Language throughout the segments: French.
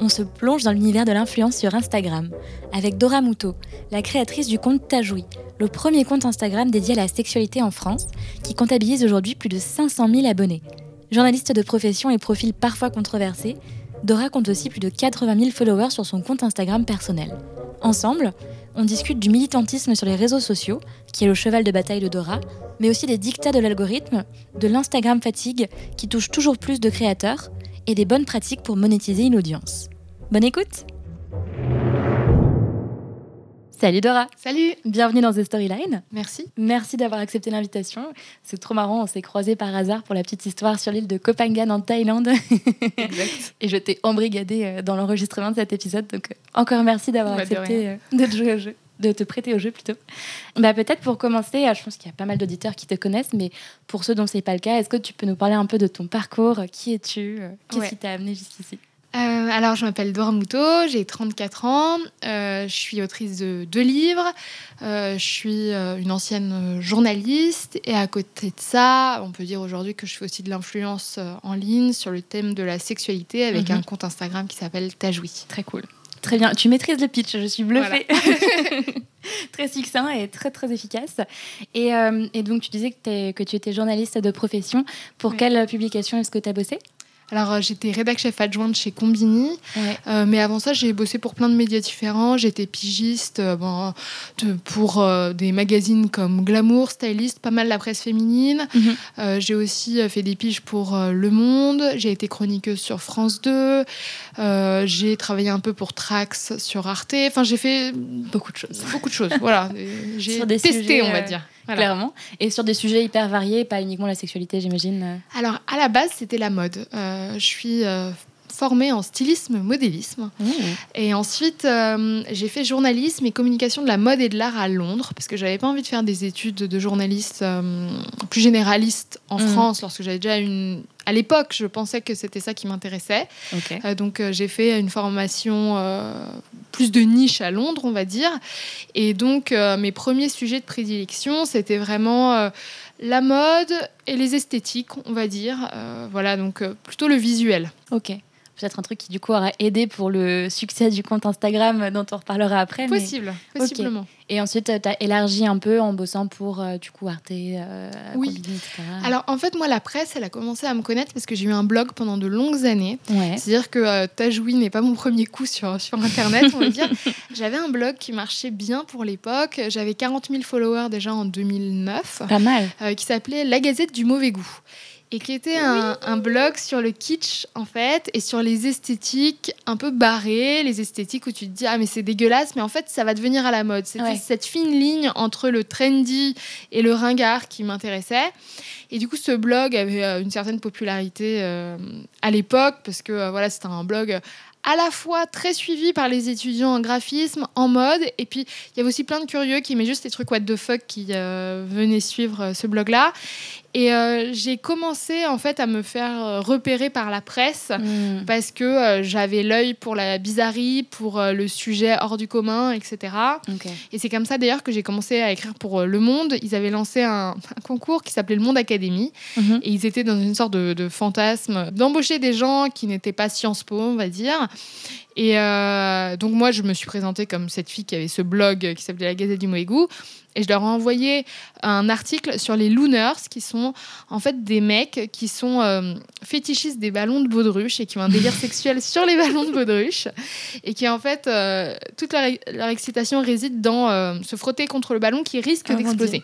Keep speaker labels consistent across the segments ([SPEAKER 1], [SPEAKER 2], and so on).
[SPEAKER 1] on se plonge dans l'univers de l'influence sur Instagram avec Dora Muto, la créatrice du compte Tajoui, le premier compte Instagram dédié à la sexualité en France, qui comptabilise aujourd'hui plus de 500 000 abonnés. Journaliste de profession et profil parfois controversé, Dora compte aussi plus de 80 000 followers sur son compte Instagram personnel. Ensemble, on discute du militantisme sur les réseaux sociaux, qui est le cheval de bataille de Dora, mais aussi des dictats de l'algorithme, de l'Instagram fatigue qui touche toujours plus de créateurs, et des bonnes pratiques pour monétiser une audience. Bonne écoute Salut Dora.
[SPEAKER 2] Salut.
[SPEAKER 1] Bienvenue dans The Storyline.
[SPEAKER 2] Merci.
[SPEAKER 1] Merci d'avoir accepté l'invitation. C'est trop marrant, on s'est croisés par hasard pour la petite histoire sur l'île de Kopangan en Thaïlande.
[SPEAKER 2] Exact.
[SPEAKER 1] Et je t'ai embrigadé euh, dans l'enregistrement de cet épisode. Donc euh, encore merci d'avoir
[SPEAKER 2] Bah,
[SPEAKER 1] accepté euh, de, te jouer au jeu, de te prêter au jeu plutôt. Bah, Peut-être pour commencer, je pense qu'il y a pas mal d'auditeurs qui te connaissent, mais pour ceux dont ce n'est pas le cas, est-ce que tu peux nous parler un peu de ton parcours? Qui es-tu? Qu'est-ce
[SPEAKER 2] Ouais.
[SPEAKER 1] qui t'a amené jusqu'ici?
[SPEAKER 2] Euh, alors, je m'appelle Dora Moutot, j'ai 34 ans, euh, je suis autrice de deux livres, euh, je suis une ancienne journaliste et à côté de ça, on peut dire aujourd'hui que je fais aussi de l'influence en ligne sur le thème de la sexualité avec
[SPEAKER 1] Mhm.
[SPEAKER 2] un compte Instagram qui s'appelle Tajoui.
[SPEAKER 1] Très cool. Très bien, tu maîtrises le pitch, je suis bluffée. très succinct et très très efficace. Et, euh, et donc tu disais que, tu étais journaliste de profession. Pour
[SPEAKER 2] Oui.
[SPEAKER 1] quelle publication est-ce que tu as bossé?
[SPEAKER 2] Alors, euh, j'étais rédac chef adjointe chez Combini, Euh, mais avant ça, j'ai bossé pour plein de médias différents. J'étais pigiste euh, bon, de- pour euh, des magazines comme Glamour, Stylist, pas mal la presse féminine.
[SPEAKER 1] Mhm.
[SPEAKER 2] J'ai aussi fait des piges pour Le Monde. J'ai été chroniqueuse sur France 2. Euh, j'ai travaillé un peu pour Trax sur Arte. Enfin, j'ai fait
[SPEAKER 1] Beaucoup de choses.
[SPEAKER 2] beaucoup de choses. voilà, j'ai testé,
[SPEAKER 1] sujets,
[SPEAKER 2] on va dire. Voilà.
[SPEAKER 1] Clairement. Et sur des sujets hyper variés, pas uniquement la sexualité, j'imagine.
[SPEAKER 2] Alors, à la base, c'était la mode. Euh, je suis euh, formée en stylisme, modélisme. Et ensuite, euh, j'ai fait journalisme et communication de la mode et de l'art à Londres, parce que j'avais pas envie de faire des études de journaliste euh, plus généraliste en
[SPEAKER 1] Mhm.
[SPEAKER 2] France, lorsque j'avais déjà une. À l'époque, je pensais que c'était ça qui m'intéressait. Euh, donc, euh, j'ai fait une formation euh, plus de niche à Londres, on va dire. Et donc, mes premiers sujets de prédilection, c'était vraiment la mode et les esthétiques, on va dire. Voilà, donc plutôt le visuel.
[SPEAKER 1] Ok. Peut-être un truc qui du coup aura aidé pour le succès du compte Instagram dont on reparlera après. mais-
[SPEAKER 2] Possible, possiblement.
[SPEAKER 1] Et ensuite, tu as élargi un peu en bossant pour euh, du coup Arte, euh,
[SPEAKER 2] Oui.
[SPEAKER 1] Combini, etc.
[SPEAKER 2] Alors en fait, moi, la presse, elle a commencé à me connaître parce que j'ai eu un blog pendant de longues années.
[SPEAKER 1] ouais.
[SPEAKER 2] C'est-à-dire que euh, Tajoui n'est pas mon premier coup sur, sur Internet, on va dire. J'avais un blog qui marchait bien pour l'époque. J'avais 40 000 followers déjà en 2009,
[SPEAKER 1] Pas mal.
[SPEAKER 2] euh, qui s'appelait La Gazette du mauvais goût. Et qui était un, un blog sur le kitsch, en fait, et sur les esthétiques un peu barrées, les esthétiques où tu te dis, ah, mais c'est dégueulasse, mais en fait, ça va devenir à la mode. C'était
[SPEAKER 1] Ouais.
[SPEAKER 2] cette fine ligne entre le trendy et le ringard qui m'intéressait. Et du coup, ce blog avait euh, une certaine popularité euh, à l'époque parce que euh, voilà, c'était un blog à la fois très suivi par les étudiants en graphisme, en mode, et puis il y avait aussi plein de curieux qui aimaient juste les trucs what the fuck qui euh, venaient suivre ce blog-là. Et euh, j'ai commencé en fait à me faire euh, repérer par la presse
[SPEAKER 1] Hmm.
[SPEAKER 2] parce que euh, j'avais l'œil pour la bizarrerie, pour euh, le sujet hors du commun, etc. Et c'est comme ça d'ailleurs que j'ai commencé à écrire pour Le Monde. Ils avaient lancé un, un concours qui s'appelait Le Monde Académie.
[SPEAKER 1] Mhm.
[SPEAKER 2] Et ils étaient dans une sorte de, de fantasme d'embaucher des gens qui n'étaient pas Sciences Po, on va dire. Et euh, donc moi, je me suis présentée comme cette fille qui avait ce blog qui s'appelait La Gazette du Goût. Et je leur ai envoyé un article sur les looners, qui sont en fait des mecs qui sont euh, fétichistes des ballons de baudruche et qui ont un délire sexuel sur les ballons de baudruche. Et qui en fait, euh, toute leur, leur excitation réside dans se frotter contre le ballon qui risque
[SPEAKER 1] Oh
[SPEAKER 2] d'exploser.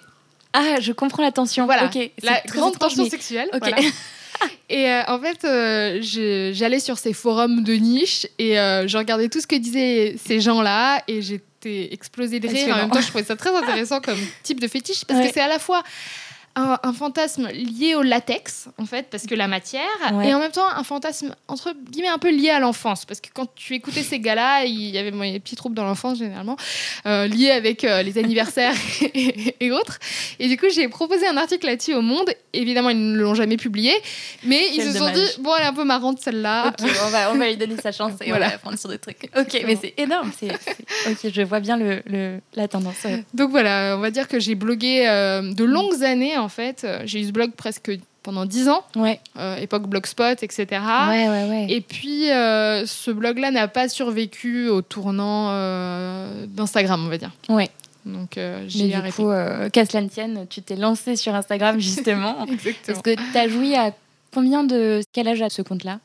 [SPEAKER 1] Ah, je comprends la tension.
[SPEAKER 2] Voilà,
[SPEAKER 1] Ok,
[SPEAKER 2] La grande tension sexuelle.
[SPEAKER 1] Ok.
[SPEAKER 2] voilà. Et euh, en fait, euh, j'allais sur ces forums de niche et euh, je regardais tout ce que disaient ces gens-là et j'étais explosée de rire. En même temps, je trouvais ça très intéressant comme type de fétiche parce
[SPEAKER 1] Ouais.
[SPEAKER 2] que c'est à la fois un, un fantasme lié au latex, en fait, parce que la matière,
[SPEAKER 1] Ouais.
[SPEAKER 2] et en même temps un fantasme entre guillemets un peu lié à l'enfance, parce que quand tu écoutais ces gars-là, il y avait bon, des petits troubles dans l'enfance généralement, euh, liés avec euh, les anniversaires et, et autres. Et du coup, j'ai proposé un article là-dessus au Monde. Évidemment, ils ne l'ont jamais publié, mais ils se sont dit bon, elle est un peu marrante celle-là.
[SPEAKER 1] On va, on va lui donner sa chance et
[SPEAKER 2] Voilà.
[SPEAKER 1] on va apprendre sur des trucs. Ok, mais c'est énorme. c'est c'est- Ok, je vois bien le, le- la tendance. ouais.
[SPEAKER 2] Donc voilà, on va dire que j'ai blogué euh, de longues années en fait. Euh, J'ai eu ce blog presque pendant 10 ans,
[SPEAKER 1] Ouais,
[SPEAKER 2] euh, époque Blogspot, etc.
[SPEAKER 1] ouais, ouais, ouais.
[SPEAKER 2] Et puis euh, ce blog-là n'a pas survécu au tournant euh, d'Instagram, on va dire.
[SPEAKER 1] Ouais.
[SPEAKER 2] Donc j'ai
[SPEAKER 1] du
[SPEAKER 2] arrêté.
[SPEAKER 1] coup, euh, qu'à cela ne tienne, tu t'es lancée sur Instagram justement.
[SPEAKER 2] Exactement.
[SPEAKER 1] Est-ce que tu as joui à combien de. Quel âge à ce compte-là?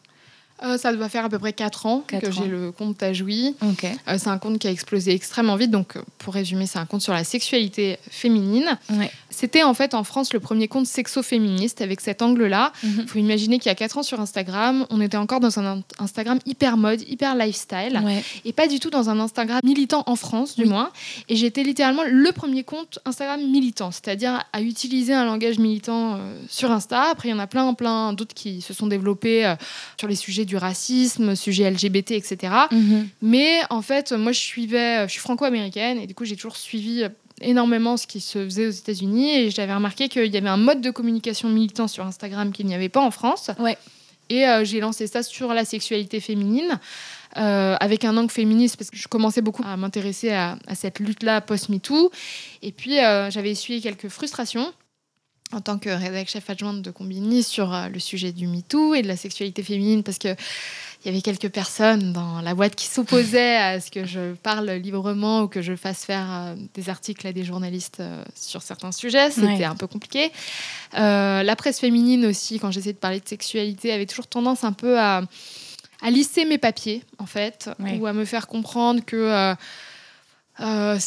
[SPEAKER 2] Euh, ça doit faire à peu près 4 ans que j'ai le compte Tajoui.
[SPEAKER 1] Ok.
[SPEAKER 2] Euh, c'est un compte qui a explosé extrêmement vite. Donc, euh, pour résumer, c'est un compte sur la sexualité féminine.
[SPEAKER 1] Ouais.
[SPEAKER 2] C'était en fait en France le premier compte sexo-féministe avec cet angle-là.
[SPEAKER 1] Mhm.
[SPEAKER 2] Il faut imaginer qu'il y a 4 ans sur Instagram, on était encore dans un in- Instagram hyper mode, hyper lifestyle,
[SPEAKER 1] Ouais.
[SPEAKER 2] et pas du tout dans un Instagram militant en France, du
[SPEAKER 1] Oui.
[SPEAKER 2] moins. Et j'étais littéralement le premier compte Instagram militant, c'est-à-dire à utiliser un langage militant euh, sur Insta. Après, il y en a plein, plein d'autres qui se sont développés sur les sujets du racisme, sujets LGBT, etc.
[SPEAKER 1] Mhm.
[SPEAKER 2] Mais en fait, moi, je suivais, je suis franco-américaine et du coup, j'ai toujours suivi euh, énormément ce qui se faisait aux États-Unis et j'avais remarqué qu'il y avait un mode de communication militant sur Instagram qu'il n'y avait pas en France.
[SPEAKER 1] Ouais.
[SPEAKER 2] Et euh, j'ai lancé ça sur la sexualité féminine. euh, avec un angle féministe parce que je commençais beaucoup à m'intéresser à, à cette lutte-là post-MeToo. Et puis euh, j'avais essuyé quelques frustrations en tant que rédactrice chef adjointe de Combini sur euh, le sujet du MeToo et de la sexualité féminine parce que il y avait quelques personnes dans la boîte qui s'opposaient à ce que je parle librement ou que je fasse faire euh, des articles à des journalistes euh, sur certains sujets. C'était
[SPEAKER 1] Ouais.
[SPEAKER 2] un peu compliqué. Euh, la presse féminine aussi, quand j'essayais de parler de sexualité, avait toujours tendance un peu à, à lisser mes papiers, en fait,
[SPEAKER 1] Ouais.
[SPEAKER 2] ou à me faire comprendre que euh, euh,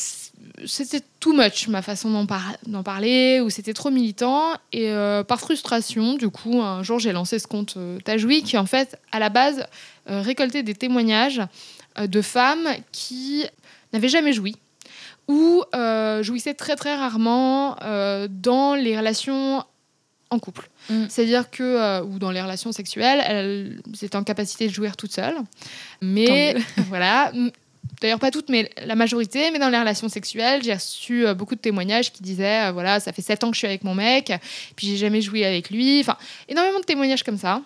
[SPEAKER 2] c'était too much ma façon d'en par- d'en parler, ou c'était trop militant. Et euh, par frustration, du coup, un jour, j'ai lancé ce compte euh, Tajoui, qui en fait, à la base, euh, récoltait des témoignages euh, de femmes qui n'avaient jamais joui ou euh, jouissaient très très rarement dans les relations en couple.
[SPEAKER 1] Mm.
[SPEAKER 2] C'est-à-dire que, euh, ou dans les relations sexuelles, elles étaient en capacité de jouir toutes seules. Mais voilà. D'ailleurs, pas toutes, mais la majorité. Mais dans les relations sexuelles, j'ai reçu euh, beaucoup de témoignages qui disaient euh, voilà, ça fait sept ans que je suis avec mon mec, puis j'ai jamais joué avec lui. Enfin, énormément de témoignages comme ça.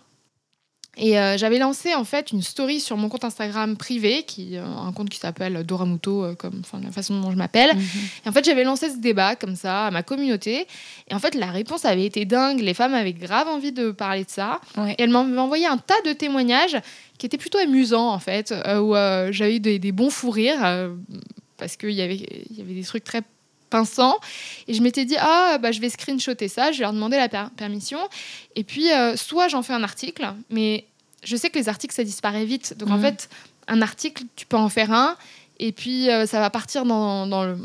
[SPEAKER 2] Et euh, j'avais lancé en fait une story sur mon compte Instagram privé, qui euh, un compte qui s'appelle Doramuto, euh, comme la façon dont je m'appelle.
[SPEAKER 1] Mhm.
[SPEAKER 2] Et en fait, j'avais lancé ce débat comme ça à ma communauté. Et en fait, la réponse avait été dingue. Les femmes avaient grave envie de parler de ça.
[SPEAKER 1] Ouais.
[SPEAKER 2] Et elles m'avaient envoyé un tas de témoignages qui étaient plutôt amusants, en fait, euh, où euh, j'avais eu des, des bons fous rires, euh, parce qu'il y avait, y avait des trucs très pinçants. Et je m'étais dit, ah, bah, je vais screenshotter ça, je vais leur demander la per- permission. Et puis, euh, soit j'en fais un article, mais je sais que les articles, ça disparaît vite. Donc, en
[SPEAKER 1] Mhm.
[SPEAKER 2] fait, un article, tu peux en faire un. Et puis, euh, ça va partir dans, dans, le-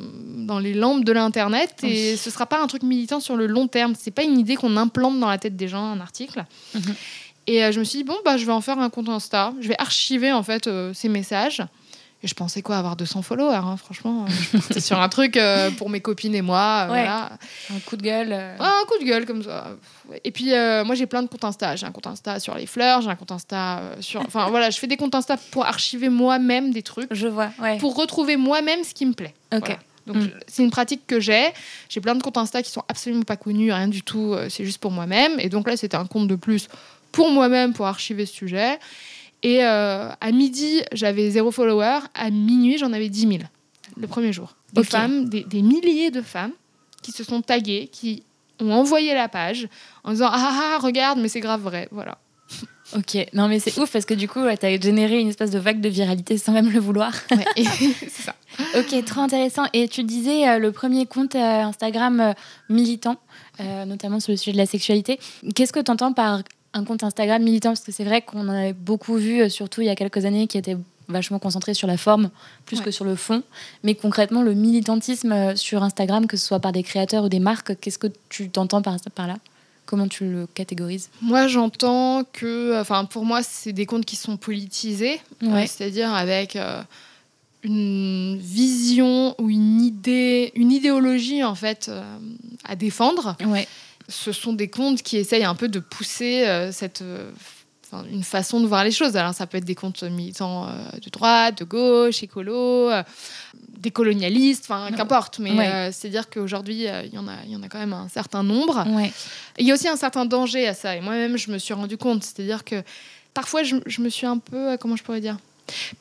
[SPEAKER 2] dans les lampes de l'Internet. Et
[SPEAKER 1] Oui.
[SPEAKER 2] ce sera pas un truc militant sur le long terme. C'est pas une idée qu'on implante dans la tête des gens, un article.
[SPEAKER 1] Mhm.
[SPEAKER 2] Et euh, je me suis dit, bon, bah, je vais en faire un compte Insta. Je vais archiver, en fait, euh, ces messages. Et je pensais quoi, avoir 200 followers, hein, franchement. euh, je partais sur un truc euh, pour mes copines et moi. euh,
[SPEAKER 1] Ouais.
[SPEAKER 2] voilà.
[SPEAKER 1] Un coup de gueule.
[SPEAKER 2] un coup de gueule comme ça. Et puis, moi, j'ai plein de comptes Insta. J'ai un compte Insta sur les fleurs, j'ai un compte Insta sur. Enfin, voilà, je fais des comptes Insta pour archiver moi-même des trucs,
[SPEAKER 1] Je vois, ouais.
[SPEAKER 2] pour retrouver moi-même ce qui me plaît.
[SPEAKER 1] Ok.
[SPEAKER 2] Voilà. Donc,
[SPEAKER 1] Mm.
[SPEAKER 2] c'est une pratique que j'ai. J'ai plein de comptes Insta qui sont absolument pas connus, rien du tout. C'est juste pour moi-même. Et donc là, c'était un compte de plus pour moi-même pour archiver ce sujet. Et euh, à midi, j'avais zéro follower. À minuit, j'en avais 10 000 le premier jour. Des femmes, des, des milliers de femmes qui se sont taguées, qui ont envoyé la page en disant ah, ah ah, regarde mais c'est grave vrai voilà
[SPEAKER 1] Ok, non mais c'est ouf parce que du coup, tu as généré une espèce de vague de viralité sans même le vouloir.
[SPEAKER 2] Ouais, c'est ça.
[SPEAKER 1] ok, trop intéressant. Et tu disais euh, le premier compte euh, Instagram militant, notamment sur le sujet de la sexualité. Qu'est-ce que tu entends par un compte Instagram militant Parce que c'est vrai qu'on en avait beaucoup vu, surtout il y a quelques années, qui était vachement concentré sur la forme plus que sur le fond. Mais concrètement, le militantisme sur Instagram, que ce soit par des créateurs ou des marques, qu'est-ce que tu t'entends par, par là? Comment tu le catégorises?
[SPEAKER 2] Moi, j'entends que, enfin, pour moi, c'est des comptes qui sont politisés, c'est-à-dire avec une vision ou une idée, une idéologie en fait euh, à défendre.
[SPEAKER 1] Ouais.
[SPEAKER 2] Ce sont des comptes qui essayent un peu de pousser euh, cette euh, une façon de voir les choses. Alors ça peut être des comptes militants de droite, de gauche, écolo, des colonialistes, enfin qu'importe. Mais c'est-à-dire qu'aujourd'hui, il y en a, y en a quand même un certain nombre. Il y a aussi un certain danger à ça. Et moi-même, je me suis rendu compte. C'est-à-dire que parfois, je, je, me suis un peu, comment je pourrais dire,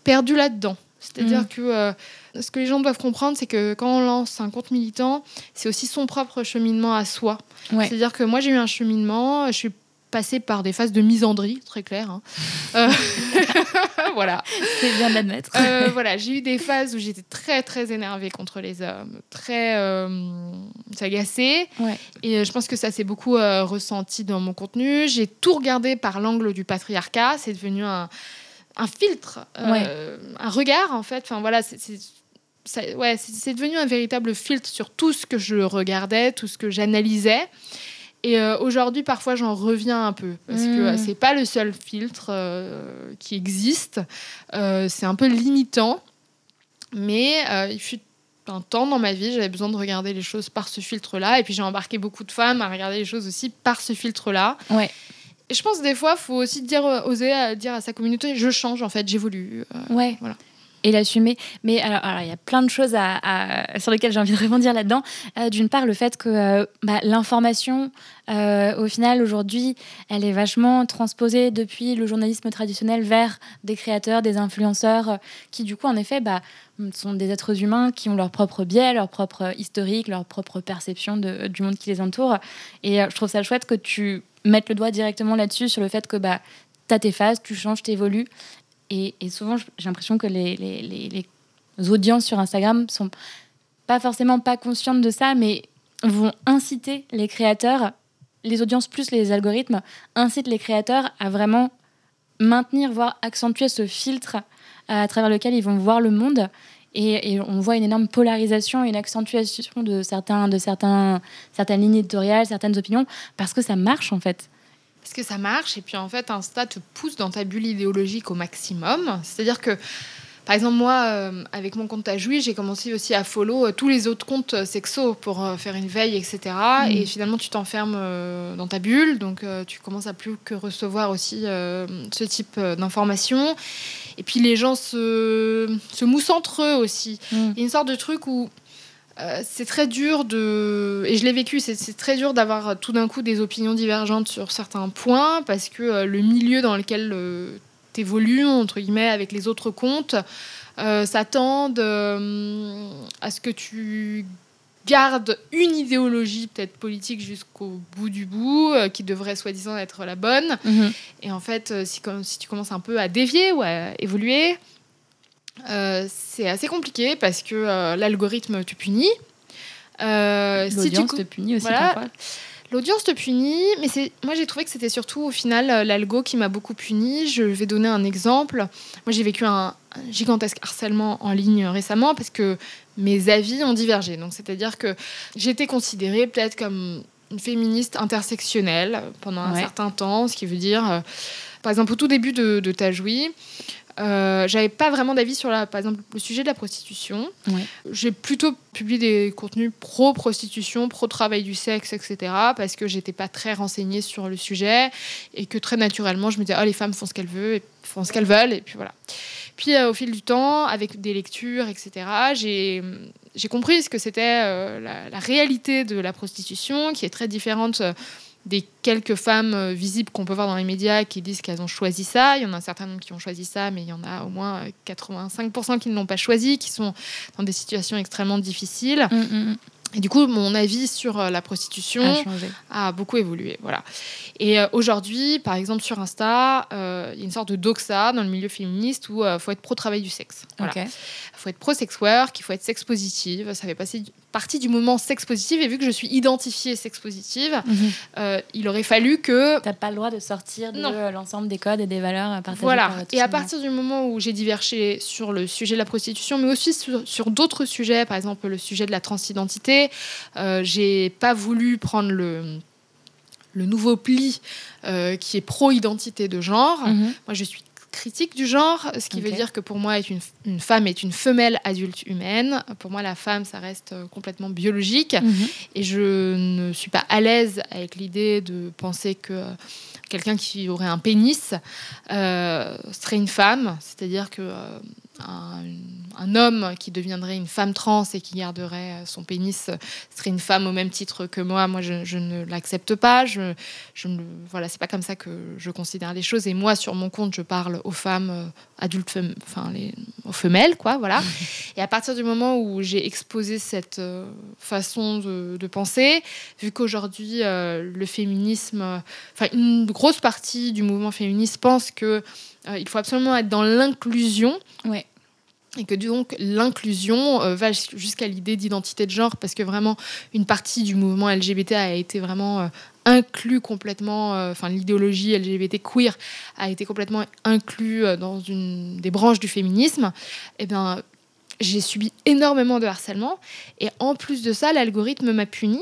[SPEAKER 2] perdue là-dedans. C'est-à-dire mm. que euh, ce que les gens doivent comprendre, c'est que quand on lance un compte militant, c'est aussi son propre cheminement à soi. C'est-à-dire que moi, j'ai eu un cheminement, je suis passée par des phases de misandrie, très clair. Hein. Euh, voilà.
[SPEAKER 1] C'est bien d'admettre.
[SPEAKER 2] Euh, voilà, j'ai eu des phases où j'étais très, très énervée contre les hommes, très agacée. Et je pense que ça s'est beaucoup ressenti dans mon contenu. J'ai tout regardé par l'angle du patriarcat. C'est devenu un un filtre, euh, un regard en fait. Enfin voilà, c'est ouais, devenu un véritable filtre sur tout ce que je regardais, tout ce que j'analysais. Et euh, aujourd'hui, parfois, j'en reviens un peu parce que mmh. c'est pas le seul filtre euh, qui existe. c'est un peu limitant, mais il fut un temps dans ma vie, j'avais besoin de regarder les choses par ce filtre-là. Et puis j'ai embarqué beaucoup de femmes à regarder les choses aussi par ce filtre-là.
[SPEAKER 1] Ouais
[SPEAKER 2] je pense des fois, il faut aussi dire, euh, oser euh, dire à sa communauté, je change en fait, j'évolue.
[SPEAKER 1] Euh, ouais. Voilà et l'assumer. Mais alors, il y a plein de choses à, sur lesquelles j'ai envie de rebondir là-dedans. D'une part, le fait que bah, l'information, au final, aujourd'hui, elle est vachement transposée depuis le journalisme traditionnel vers des créateurs, des influenceurs, qui du coup, en effet, bah, sont des êtres humains qui ont leur propre biais, leur propre historique, leur propre perception de, du monde qui les entoure. Et je trouve ça chouette que tu mettre le doigt directement là-dessus, sur le fait que bah, tu as tes phases, tu changes, tu évolues. Et, souvent, j'ai l'impression que les, les, les, audiences sur Instagram sont pas forcément pas conscientes de ça, mais vont inciter les créateurs, les audiences plus les algorithmes, incitent les créateurs à vraiment maintenir, voire accentuer ce filtre à travers lequel ils vont voir le monde. Et, et, on voit une énorme polarisation, une accentuation de, certains, de certains, certaines lignes éditoriales, certaines opinions, parce que ça marche en fait.
[SPEAKER 2] Parce que ça marche, et puis en fait, Insta te pousse dans ta bulle idéologique au maximum. C'est-à-dire que par exemple, moi, euh, avec mon compte Tajoui, j'ai commencé aussi à follow euh, tous les autres comptes euh, sexo pour faire une veille, etc. Mm. Et finalement, tu t'enfermes dans ta bulle, donc tu commences à plus que recevoir aussi ce type d'informations. Et puis les gens se, se moussent entre eux aussi. Mm. Il y a une sorte de truc où c'est très dur de. Et je l'ai vécu, c'est très dur d'avoir tout d'un coup des opinions divergentes sur certains points parce que le milieu dans lequel t'évolues entre guillemets avec les autres comptes euh, s'attendent euh, à ce que tu gardes une idéologie peut-être politique jusqu'au bout du bout euh, qui devrait soi-disant être la bonne mhm. et en fait si, si tu commences un peu à dévier ou à évoluer c'est assez compliqué parce que l'algorithme te punit
[SPEAKER 1] si tu te punit aussi parfois
[SPEAKER 2] L'audience te punit, mais moi j'ai trouvé que c'était surtout au final euh, l'algo qui m'a beaucoup puni. Je vais donner un exemple. Moi j'ai vécu un, gigantesque harcèlement en ligne récemment parce que mes avis ont divergé. Donc c'est-à-dire que j'étais considérée peut-être comme une féministe intersectionnelle pendant un certain temps, ce qui veut dire, euh, par exemple au tout début de, de Tajoui, euh, j'avais pas vraiment d'avis sur la, par exemple le sujet de la prostitution. J'ai plutôt publié des contenus pro prostitution, pro travail du sexe, etc. Parce que j'étais pas très renseignée sur le sujet et que très naturellement je me disais oh les femmes font ce qu'elles veulent, et font ce qu'elles veulent et puis voilà. Puis euh, au fil du temps, avec des lectures, etc. J'ai compris ce que c'était euh, la, réalité de la prostitution, qui est très différente des quelques femmes euh, visibles qu'on peut voir dans les médias qui disent qu'elles ont choisi ça. Il y en a un certain nombre qui ont choisi ça, mais il y en a au moins 85% qui ne l'ont pas choisi, qui sont dans des situations extrêmement difficiles. Mm, mm, mm. Et du coup, mon avis sur euh, la prostitution
[SPEAKER 1] A
[SPEAKER 2] beaucoup évolué. Voilà. Et euh, aujourd'hui, par exemple, sur Insta, euh, il y a une sorte de doxa dans le milieu féministe où il faut être pro-travail du sexe. Voilà. Il faut être pro-sex work, il faut être sex positive. Ça fait passer partie du mouvement sex positive. Et vu que je suis identifiée sex positive,
[SPEAKER 1] Mhm.
[SPEAKER 2] euh, il aurait fallu que
[SPEAKER 1] T'as pas le droit de sortir de l'ensemble des codes et des valeurs partagées
[SPEAKER 2] Voilà.
[SPEAKER 1] par
[SPEAKER 2] Et à partir du moment où j'ai divergé sur le sujet de la prostitution, mais aussi sur, sur d'autres sujets, par exemple le sujet de la transidentité, euh, j'ai pas voulu prendre le, le nouveau pli euh, qui est pro-identité de genre.
[SPEAKER 1] Mhm.
[SPEAKER 2] Moi, je suis critique du genre, ce qui veut dire que pour moi, une, une femme est une femelle adulte humaine. Pour moi, la femme, ça reste euh, complètement biologique.
[SPEAKER 1] Mhm.
[SPEAKER 2] Et je ne suis pas à l'aise avec l'idée de penser que euh, quelqu'un qui aurait un pénis euh, serait une femme. C'est-à-dire que euh, un, un homme qui deviendrait une femme trans et qui garderait euh, son pénis euh, serait une femme au même titre que moi. Moi, je, je ne l'accepte pas. Je, je ne, voilà, c'est pas comme ça que je considère les choses. Et moi, sur mon compte, je parle aux femmes euh, adultes, fem- enfin les, aux femelles, quoi, voilà. Et à partir du moment où j'ai exposé cette façon de, de penser, vu qu'aujourd'hui euh, le féminisme, enfin une grosse partie du mouvement féministe pense que euh, il faut absolument être dans l'inclusion.
[SPEAKER 1] Ouais.
[SPEAKER 2] Et que donc l'inclusion euh, va jusqu'à l'idée d'identité de genre, parce que vraiment une partie du mouvement LGBT a été vraiment euh, inclus complètement, euh, enfin l'idéologie LGBT queer a été complètement inclus euh, dans une des branches du féminisme. Et bien j'ai subi énormément de harcèlement et en plus de ça l'algorithme m'a puni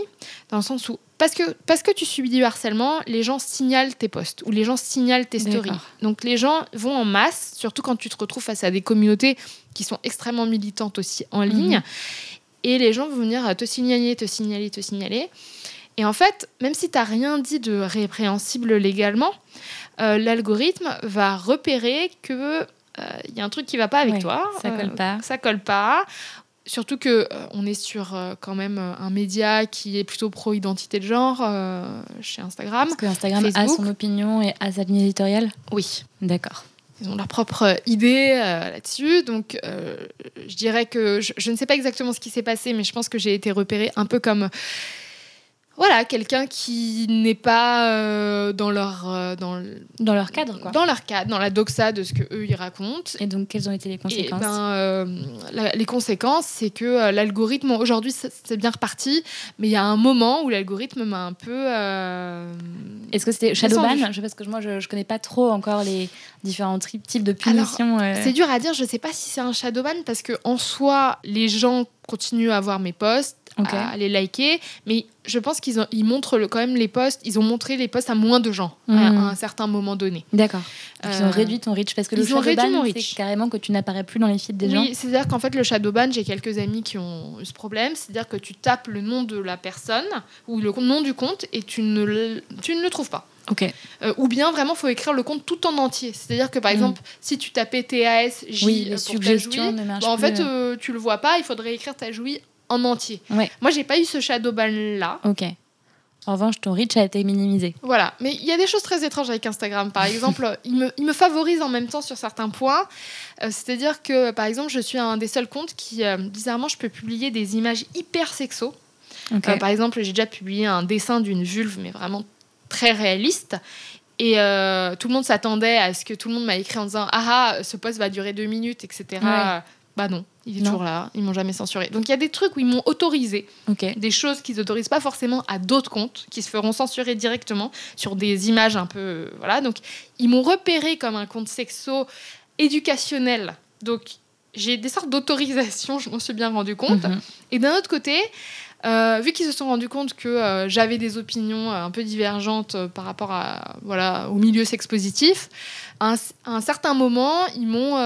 [SPEAKER 2] dans le sens où parce que parce que tu subis du harcèlement les gens signalent tes posts ou les gens signalent tes stories donc les gens vont en masse surtout quand tu te retrouves face à des communautés qui sont extrêmement militantes aussi en ligne
[SPEAKER 1] Mhm.
[SPEAKER 2] et les gens vont venir te signaler te signaler te signaler et en fait même si tu n'as rien dit de répréhensible légalement euh, l'algorithme va repérer que il y a un truc qui va pas avec
[SPEAKER 1] Ouais,
[SPEAKER 2] toi
[SPEAKER 1] ça colle
[SPEAKER 2] euh,
[SPEAKER 1] pas.
[SPEAKER 2] ça colle pas Surtout que euh, on est sur euh, quand même euh, un média qui est plutôt pro identité de genre euh, chez Instagram.
[SPEAKER 1] Parce que Instagram a son opinion et a sa ligne éditoriale.
[SPEAKER 2] Oui.
[SPEAKER 1] D'accord.
[SPEAKER 2] Ils ont leur propre idée là-dessus. Donc, je dirais que je, je ne sais pas exactement ce qui s'est passé, mais je pense que j'ai été repérée un peu comme. Voilà, quelqu'un qui n'est pas euh, dans leur euh, dans,
[SPEAKER 1] Dans leur cadre, quoi.
[SPEAKER 2] dans leur cadre, dans la doxa de ce que eux ils racontent.
[SPEAKER 1] Et donc, quelles ont été les
[SPEAKER 2] Et
[SPEAKER 1] conséquences
[SPEAKER 2] ben, euh, la- les conséquences, c'est que l'algorithme, aujourd'hui, c'est bien reparti, mais il y a un moment où l'algorithme m'a un peu.
[SPEAKER 1] Est-ce que c'était Shadowban? Je, Parce que moi, je ne connais pas trop encore les différents types de punitions.
[SPEAKER 2] C'est dur à dire, je sais pas si c'est un shadowban parce que en soi, les gens continuent à voir mes posts, À les liker, mais je pense qu'ils ont- ils montrent le- quand même les posts, ils ont montré les posts à moins de gens à, à un certain moment donné.
[SPEAKER 1] D'accord. Ils ont
[SPEAKER 2] Euh,
[SPEAKER 1] réduit ton reach parce que le
[SPEAKER 2] ils ont réduit
[SPEAKER 1] Shadowban,
[SPEAKER 2] mon
[SPEAKER 1] c'est
[SPEAKER 2] reach.
[SPEAKER 1] carrément que tu n'apparais plus dans les feeds des gens.
[SPEAKER 2] Oui, c'est-à-dire qu'en fait, le shadowban, j'ai quelques amis qui ont eu ce problème, c'est-à-dire que tu tapes le nom de la personne ou le nom du compte et tu ne le, tu ne le trouves pas.
[SPEAKER 1] Ok.
[SPEAKER 2] Euh, ou bien vraiment, faut écrire le compte tout en entier. C'est-à-dire que par
[SPEAKER 1] Mm.
[SPEAKER 2] exemple, si tu tapais TASJ
[SPEAKER 1] Oui, les
[SPEAKER 2] pour ta jouie, bah, en fait, euh, tu le vois pas, il faudrait écrire ta jouie en entier.
[SPEAKER 1] Ouais.
[SPEAKER 2] Moi, j'ai pas eu ce shadowban-là.
[SPEAKER 1] Ok. En revanche, ton reach a été minimisé.
[SPEAKER 2] Voilà, mais il y a des choses très étranges avec Instagram. Par exemple, il me, il me favorise en même temps sur certains points. Euh, C'est-à-dire que, par exemple, je suis un des seuls comptes qui, euh, bizarrement, je peux publier des images hyper sexo. Euh, par exemple, j'ai déjà publié un dessin d'une vulve, mais vraiment très réaliste. Et tout le monde s'attendait à ce que tout le monde m'a écrit en disant Ah, ah, ce post va durer deux minutes, etc.
[SPEAKER 1] Ouais.
[SPEAKER 2] Bah non, il est
[SPEAKER 1] Non.
[SPEAKER 2] toujours là, ils m'ont jamais censuré. Donc il y a des trucs où ils m'ont autorisé, des choses qu'ils n'autorisent pas forcément à d'autres comptes, qui se feront censurer directement sur des images un peu. euh, voilà, donc ils m'ont repéré comme un compte sexo éducationnel. Donc j'ai des sortes d'autorisations, je m'en suis bien rendu compte.
[SPEAKER 1] Mhm.
[SPEAKER 2] Et d'un autre côté, euh, vu qu'ils se sont rendus compte que euh, j'avais des opinions euh, un peu divergentes par rapport à, voilà, au milieu sex positif, à un, à un certain moment, ils m'ont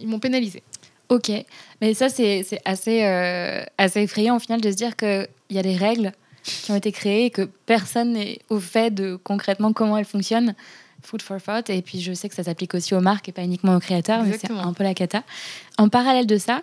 [SPEAKER 2] ils m'ont pénalisé.
[SPEAKER 1] Ok, mais ça c'est assez, euh, assez effrayant au final de se dire qu'il y a des règles qui ont été créées et que personne n'est au fait de concrètement comment elles fonctionnent. Food for thought. Et puis je sais que ça s'applique aussi aux marques et pas uniquement aux créateurs, mais c'est un peu la cata. En parallèle de ça,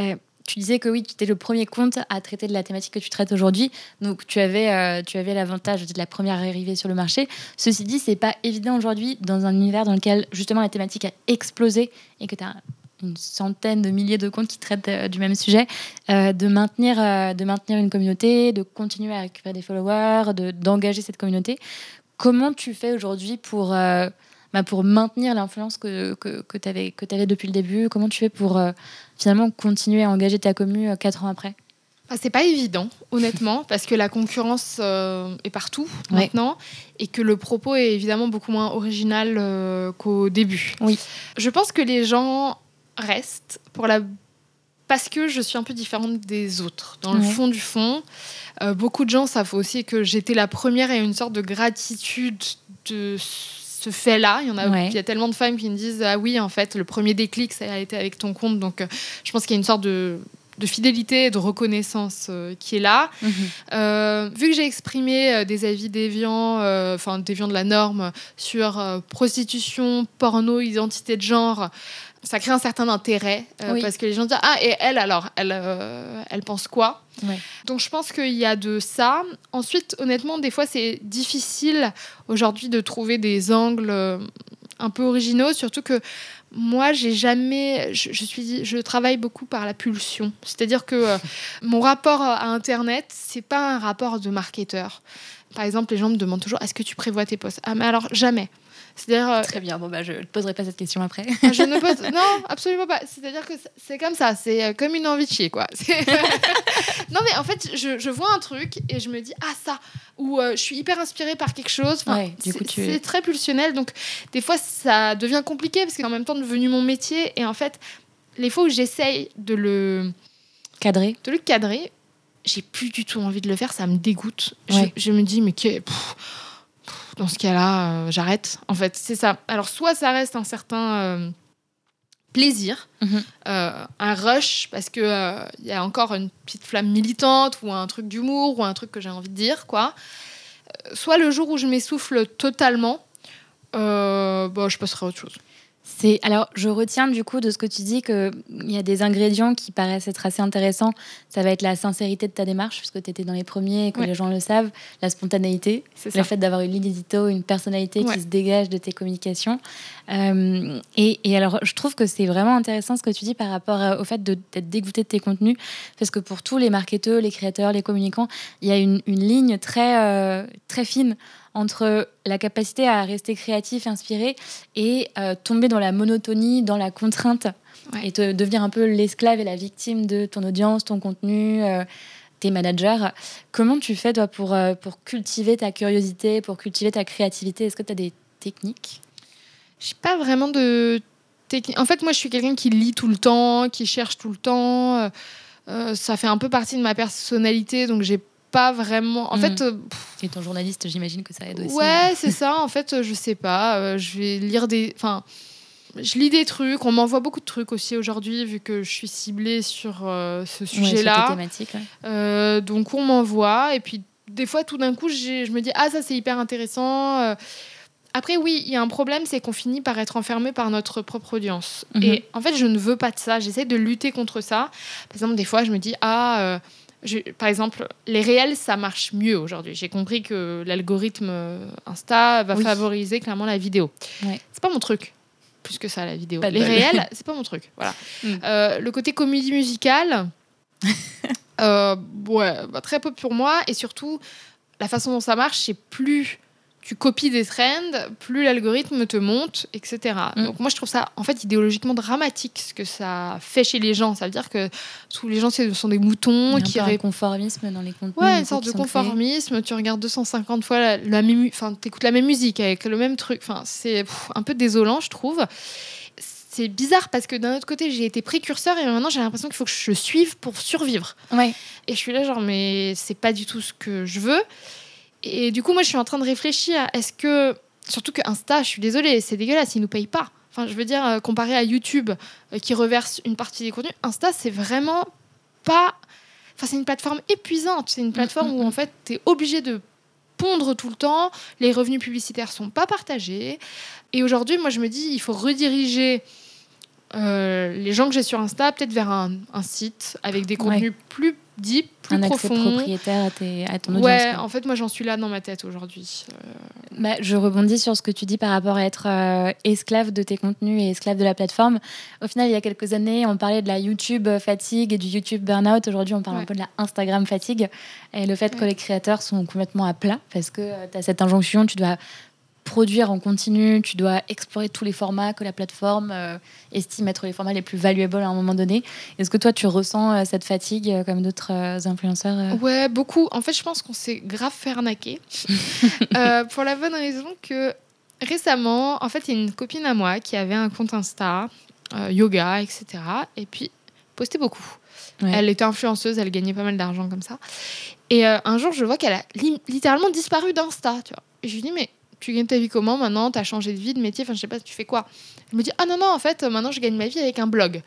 [SPEAKER 1] euh, tu disais que oui, tu étais le premier compte à traiter de la thématique que tu traites aujourd'hui. Donc tu avais, euh, tu avais l'avantage d'être la première arrivée sur le marché. Ceci dit, c'est pas évident aujourd'hui dans un univers dans lequel justement la thématique a explosé et que tu as une centaine de milliers de comptes qui traitent du même sujet, de, maintenir, de maintenir une communauté, de continuer à récupérer des followers, d'engager cette communauté. Comment tu fais aujourd'hui pour, bah, pour maintenir l'influence que, que, que tu avais, avais, depuis le début? Comment tu fais pour finalement continuer à engager ta commu quatre ans après?
[SPEAKER 2] Ah, c'est pas évident, honnêtement, parce que la concurrence euh, est partout maintenant et que le propos est évidemment beaucoup moins original euh, qu'au début.
[SPEAKER 1] Oui.
[SPEAKER 2] Je pense que les gens restent pour la parce que je suis un peu différente des autres. Dans le fond du fond, euh, beaucoup de gens savent aussi que j'étais la première et une sorte de gratitude de ce fait-là. Il y en a, il y a tellement de femmes qui me disent ah oui en fait le premier déclic ça a été avec ton compte donc je pense qu'il y a une sorte de de fidélité et de reconnaissance euh, qui est là. Mhm. Euh, vu que j'ai exprimé euh, des avis déviants, enfin déviants de la norme, sur prostitution, porno, identité de genre, ça crée un certain intérêt parce que les gens disent ah et elle alors elle elle pense quoi donc je pense qu'il y a de ça ensuite honnêtement des fois c'est difficile aujourd'hui de trouver des angles un peu originaux surtout que moi, j'ai jamais. Je, suis, je travaille beaucoup par la pulsion. C'est-à-dire que euh, mon rapport à Internet, c'est pas un rapport de marketeur. Par exemple, les gens me demandent toujours est-ce que tu prévois tes posts? Ah, mais alors, jamais.
[SPEAKER 1] C'est-à-dire. Euh, Très bien, bon, bah, je ne poserai pas cette question après.
[SPEAKER 2] Ah, je ne pose. Non, absolument pas. C'est-à-dire que c'est comme ça. C'est euh, comme une envie de chier, quoi. non, mais en fait, je, je, vois un truc et je me dis ah, ça. Ou euh, je suis hyper inspirée par quelque chose. Enfin, c'est très pulsionnel. Donc, des fois, ça devient compliqué parce que en même temps devenu mon métier. Et en fait, les fois où j'essaye de le.
[SPEAKER 1] Cadrer.
[SPEAKER 2] De le cadrer, j'ai plus du tout envie de le faire. Ça me dégoûte. Je, je, me dis, mais. Pff, dans ce cas-là, euh, j'arrête. En fait, c'est ça. Alors, soit ça reste un certain euh, plaisir, mhm. euh, un rush, parce qu'il il y a encore une petite flamme militante, ou un truc d'humour, ou un truc que j'ai envie de dire, quoi. soit le jour où je m'essouffle totalement, bon, je passerai à autre chose.
[SPEAKER 1] C'est alors je retiens du coup de ce que tu dis qu'il y a des ingrédients qui paraissent être assez intéressants. Ça va être la sincérité de ta démarche puisque tu étais dans les premiers et que les gens le savent, la spontanéité, le fait d'avoir une ligne édito, une personnalité qui se dégage de tes communications. Euh, et, et, alors je trouve que c'est vraiment intéressant ce que tu dis par rapport au fait d'être dégoûté de tes contenus. Parce que pour tous les marketeurs, les créateurs, les communicants, il y a une, une ligne très euh, très fine entre la capacité à rester créatif, inspiré, et euh, tomber dans la monotonie, dans la contrainte, et te, devenir un peu l'esclave et la victime de ton audience, ton contenu, euh, tes managers. Comment tu fais, toi, pour, euh, pour cultiver ta curiosité, pour cultiver ta créativité? Est-ce que tu as des techniques?
[SPEAKER 2] Je n'ai pas vraiment de technique. En fait, moi, je suis quelqu'un qui lit tout le temps, qui cherche tout le temps. ça fait un peu partie de ma personnalité, donc j'ai pas vraiment. En fait.
[SPEAKER 1] Mm. Euh, et ton journaliste, j'imagine que ça aide aussi.
[SPEAKER 2] Ouais, c'est ça. En fait, euh, je sais pas. Euh, je vais lire des. Enfin, je lis des trucs. On m'envoie beaucoup de trucs aussi aujourd'hui, vu que je suis ciblée sur ce sujet-là. Ouais, donc, on m'envoie. Et puis, des fois, tout d'un coup, je me dis Ah, ça, c'est hyper intéressant. Après, oui, il y a un problème, c'est qu'on finit par être enfermé par notre propre audience. Mhm. Et en fait, je ne veux pas de ça. J'essaie de lutter contre ça. Par exemple, des fois, je me dis Ah par exemple, les réels, ça marche mieux aujourd'hui. J'ai compris que l'algorithme Insta va favoriser clairement la vidéo. C'est pas mon truc. Plus que ça, la vidéo. les réels, c'est pas mon truc. Voilà. Hmm. Euh, le côté comédie musicale, euh, ouais, bah, très peu pour moi. Et surtout, la façon dont ça marche, c'est plus tu copies des trends, plus l'algorithme te monte, etc. Mm. Donc moi, je trouve ça, en fait, idéologiquement dramatique, ce que ça fait chez les gens. Ça veut dire que tous les gens sont des moutons.
[SPEAKER 1] A un conformisme dans les contenus.
[SPEAKER 2] Ouais, une sorte de conformisme. Tu regardes 250 fois la, la même... Enfin, t'écoutes la même musique avec le même truc. Enfin, c'est un peu désolant, je trouve. C'est bizarre parce que d'un autre côté, j'ai été précurseur et maintenant j'ai l'impression qu'il faut que je suive pour survivre.
[SPEAKER 1] Ouais.
[SPEAKER 2] Et je suis là, genre, mais c'est pas du tout ce que je veux. Et du coup, moi, je suis en train de réfléchir. Est-ce que. Surtout que Insta, je suis désolée, c'est dégueulasse, ils nous payent pas. Enfin, je veux dire, euh, comparé à YouTube, euh, qui reverse une partie des contenus, Insta, c'est vraiment pas. Enfin, c'est une plateforme épuisante. C'est une plateforme mm, mm, où, en mm. fait, tu es obligé de pondre tout le temps. Les revenus publicitaires sont pas partagés. Et aujourd'hui, moi, je me dis, il faut rediriger euh, les gens que j'ai sur Insta peut-être vers un, site avec des contenus plus deep, plus
[SPEAKER 1] un
[SPEAKER 2] profond.
[SPEAKER 1] accès propriétaire à, tes, à ton audience.
[SPEAKER 2] Ouais,
[SPEAKER 1] quoi.
[SPEAKER 2] en fait, moi, j'en suis là dans ma tête aujourd'hui. Euh,
[SPEAKER 1] Bah, je rebondis sur ce que tu dis par rapport à être euh, esclave de tes contenus et esclave de la plateforme. Au final, il y a quelques années, on parlait de la YouTube fatigue et du YouTube burnout. Aujourd'hui, on parle
[SPEAKER 2] Ouais.
[SPEAKER 1] un peu de la Instagram fatigue et le fait que les créateurs sont complètement à plat parce que tu as cette injonction, tu dois produire en continu, tu dois explorer tous les formats que la plateforme euh, estime être les formats les plus valuables à un moment donné. Est-ce que toi, tu ressens euh, cette fatigue euh, comme d'autres influenceurs
[SPEAKER 2] Ouais, beaucoup. En fait, je pense qu'on s'est grave fait arnaquer. Euh, pour la bonne raison que récemment, en fait, il y a une copine à moi qui avait un compte Insta, euh, yoga, etc. Et puis, postait beaucoup.
[SPEAKER 1] Ouais.
[SPEAKER 2] Elle était influenceuse, elle gagnait pas mal d'argent comme ça. Et euh, un jour, je vois qu'elle a li- littéralement disparu d'Insta, tu vois. Et je lui dis, mais tu gagnes ta vie comment maintenant T'as changé de vie, de métier, enfin, je sais pas, tu fais quoi? Elle me dit, ah non, non, en fait, maintenant, je gagne ma vie avec un blog.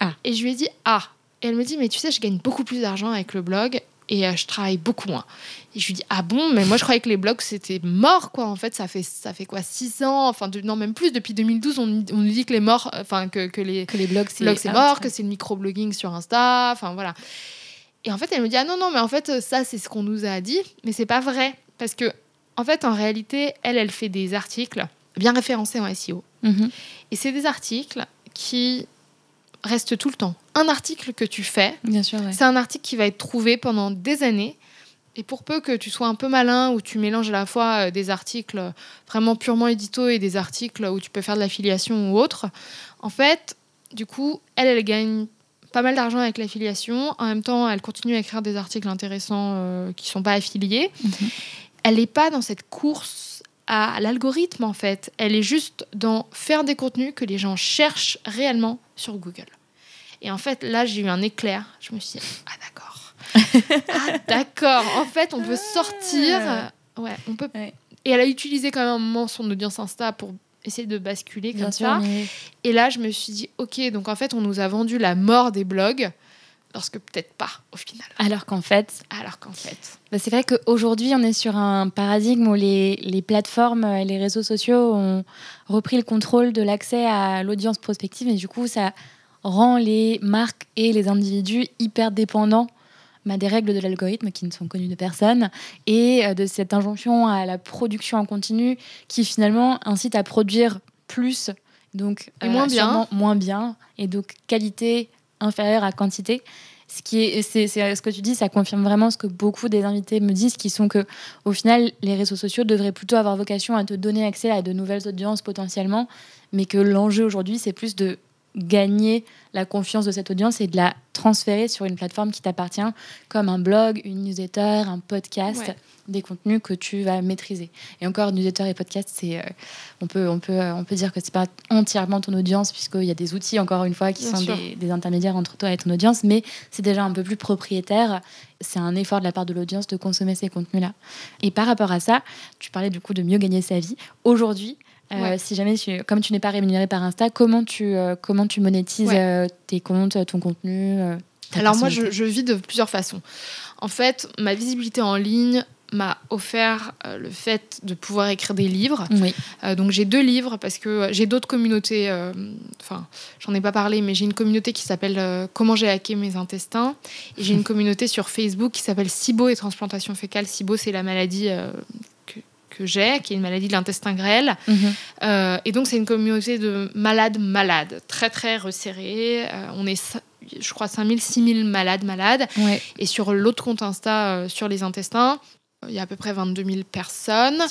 [SPEAKER 1] Ah.
[SPEAKER 2] Et je lui ai dit, ah. Et elle me dit, mais tu sais, je gagne beaucoup plus d'argent avec le blog et euh, je travaille beaucoup moins. Et je lui dis, ah bon, mais moi, je croyais que les blogs, c'était mort, quoi. En fait, ça fait, ça fait quoi, 6 ans? Enfin, de- non, même plus, depuis 2012, on, on nous dit que les morts, enfin, que, que les
[SPEAKER 1] que les blogs, c'est
[SPEAKER 2] mort, que c'est le microblogging sur Insta, enfin voilà. Et en fait, elle me dit ah non non, mais en fait ça c'est ce qu'on nous a dit, mais c'est pas vrai parce que en fait en réalité, elle elle fait des articles bien référencés en SEO
[SPEAKER 1] Mhm.
[SPEAKER 2] et c'est des articles qui restent tout le temps. Un article que tu fais,
[SPEAKER 1] ouais.
[SPEAKER 2] c'est un article qui va être trouvé pendant des années. Et pour peu que tu sois un peu malin, où tu mélanges à la fois euh, des articles vraiment purement édito et des articles où tu peux faire de l'affiliation ou autre, en fait, du coup, elle, elle gagne pas mal d'argent avec l'affiliation. En même temps, elle continue à écrire des articles intéressants euh, qui sont pas affiliés.
[SPEAKER 1] Mhm.
[SPEAKER 2] Elle n'est pas dans cette course à l'algorithme, en fait. Elle est juste dans faire des contenus que les gens cherchent réellement sur Google. Et en fait, là, j'ai eu un éclair. Je me suis dit, ah d'accord. ah d'accord. En fait, on peut sortir. euh, Ouais, on peut.
[SPEAKER 1] Ouais.
[SPEAKER 2] Et elle a utilisé quand même un moment son audience Insta pour essayer de basculer
[SPEAKER 1] Bien
[SPEAKER 2] comme
[SPEAKER 1] sûr,
[SPEAKER 2] ça.
[SPEAKER 1] mais-
[SPEAKER 2] Et là, je me suis dit, ok, donc en fait, on nous a vendu la mort des blogs, lorsque peut-être pas au final.
[SPEAKER 1] Alors qu'en fait,
[SPEAKER 2] Alors qu'en fait,
[SPEAKER 1] bah, c'est vrai qu'aujourd'hui, on est sur un paradigme où les, les plateformes et les réseaux sociaux ont repris le contrôle de l'accès à l'audience prospective et du coup, ça rend les marques et les individus hyper dépendants bah, des règles de l'algorithme qui ne sont connues de personne et euh, de cette injonction à la production en continu qui finalement incite à produire plus, donc
[SPEAKER 2] Et moins bien.
[SPEAKER 1] sûrement moins bien, et donc qualité inférieure à quantité. Ce qui est, c'est, ce que tu dis, ça confirme vraiment ce que beaucoup des invités me disent, qui sont que, au final, les réseaux sociaux devraient plutôt avoir vocation à te donner accès à de nouvelles audiences potentiellement, mais que l'enjeu aujourd'hui, c'est plus de gagner la confiance de cette audience et de la transférer sur une plateforme qui t'appartient, comme un blog, une newsletter, un podcast,
[SPEAKER 2] Ouais.
[SPEAKER 1] des contenus que tu vas maîtriser. Et encore, newsletter et podcast, c'est, euh, on peut, on peut, euh, on peut dire que c'est pas entièrement ton audience puisqu'il y a des outils, encore une fois, qui
[SPEAKER 2] Bien
[SPEAKER 1] sont des, des intermédiaires entre toi et ton audience, mais c'est déjà un peu plus propriétaire. C'est un effort de la part de l'audience de consommer ces contenus-là. Et par rapport à ça, tu parlais du coup de mieux gagner sa vie. Aujourd'hui,
[SPEAKER 2] Ouais.
[SPEAKER 1] si jamais, tu- comme tu n'es pas rémunéré par Insta, comment tu, euh, comment tu monétises
[SPEAKER 2] Ouais.
[SPEAKER 1] euh, tes comptes, ton contenu euh,
[SPEAKER 2] Alors moi, je, vis de plusieurs façons. En fait, ma visibilité en ligne m'a offert euh, le fait de pouvoir écrire des livres.
[SPEAKER 1] Oui,
[SPEAKER 2] Euh, donc j'ai deux livres parce que euh, j'ai d'autres communautés. euh, Enfin, j'en ai pas parlé, mais j'ai une communauté qui s'appelle euh, Comment j'ai hacké mes intestins. Et j'ai une communauté sur Facebook qui s'appelle SIBO et transplantation fécale. SIBO, c'est la maladie euh, que, j'ai, qui est une maladie de l'intestin grêle.
[SPEAKER 1] Mhm.
[SPEAKER 2] Euh, et donc, c'est une communauté de malades malades, très très resserrée. Euh, on est, je crois, 5000, 6000 malades malades.
[SPEAKER 1] ouais,
[SPEAKER 2] Et sur l'autre compte Insta, euh, sur les intestins, il y a à peu près 22 000 personnes.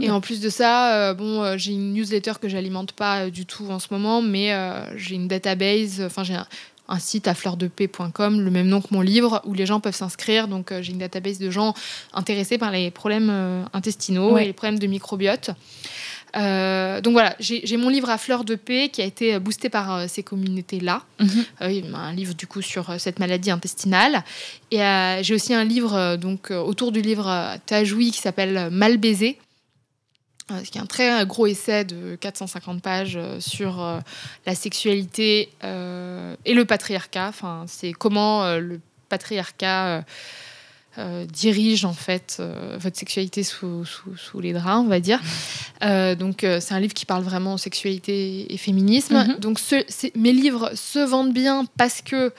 [SPEAKER 2] Et en plus de ça, euh, bon, euh, j'ai une newsletter que j'alimente pas euh, du tout en ce moment, mais j'ai une database, enfin j'ai un, un site à fleurdepaix.com, le même nom que mon livre, où les gens peuvent s'inscrire. Donc euh, j'ai une database de gens intéressés par les problèmes euh, intestinaux
[SPEAKER 1] Ouais.
[SPEAKER 2] et les problèmes de microbiote. Euh, donc voilà, j'ai mon livre à fleur de paix qui a été boosté par euh, ces communautés-là.
[SPEAKER 1] Mhm.
[SPEAKER 2] Euh, un livre du coup sur cette maladie intestinale. Et j'ai aussi un livre donc autour du livre Tajoui qui s'appelle Mal baisé. Euh, qui est un très gros essai de 450 pages euh, sur euh, la sexualité et le patriarcat. Enfin, c'est comment le patriarcat euh, dirige en fait euh, votre sexualité sous, sous, sous les draps, on va dire. Euh, donc c'est un livre qui parle vraiment sexualité et féminisme.
[SPEAKER 1] Mhm.
[SPEAKER 2] Donc ce- mes livres se vendent bien parce que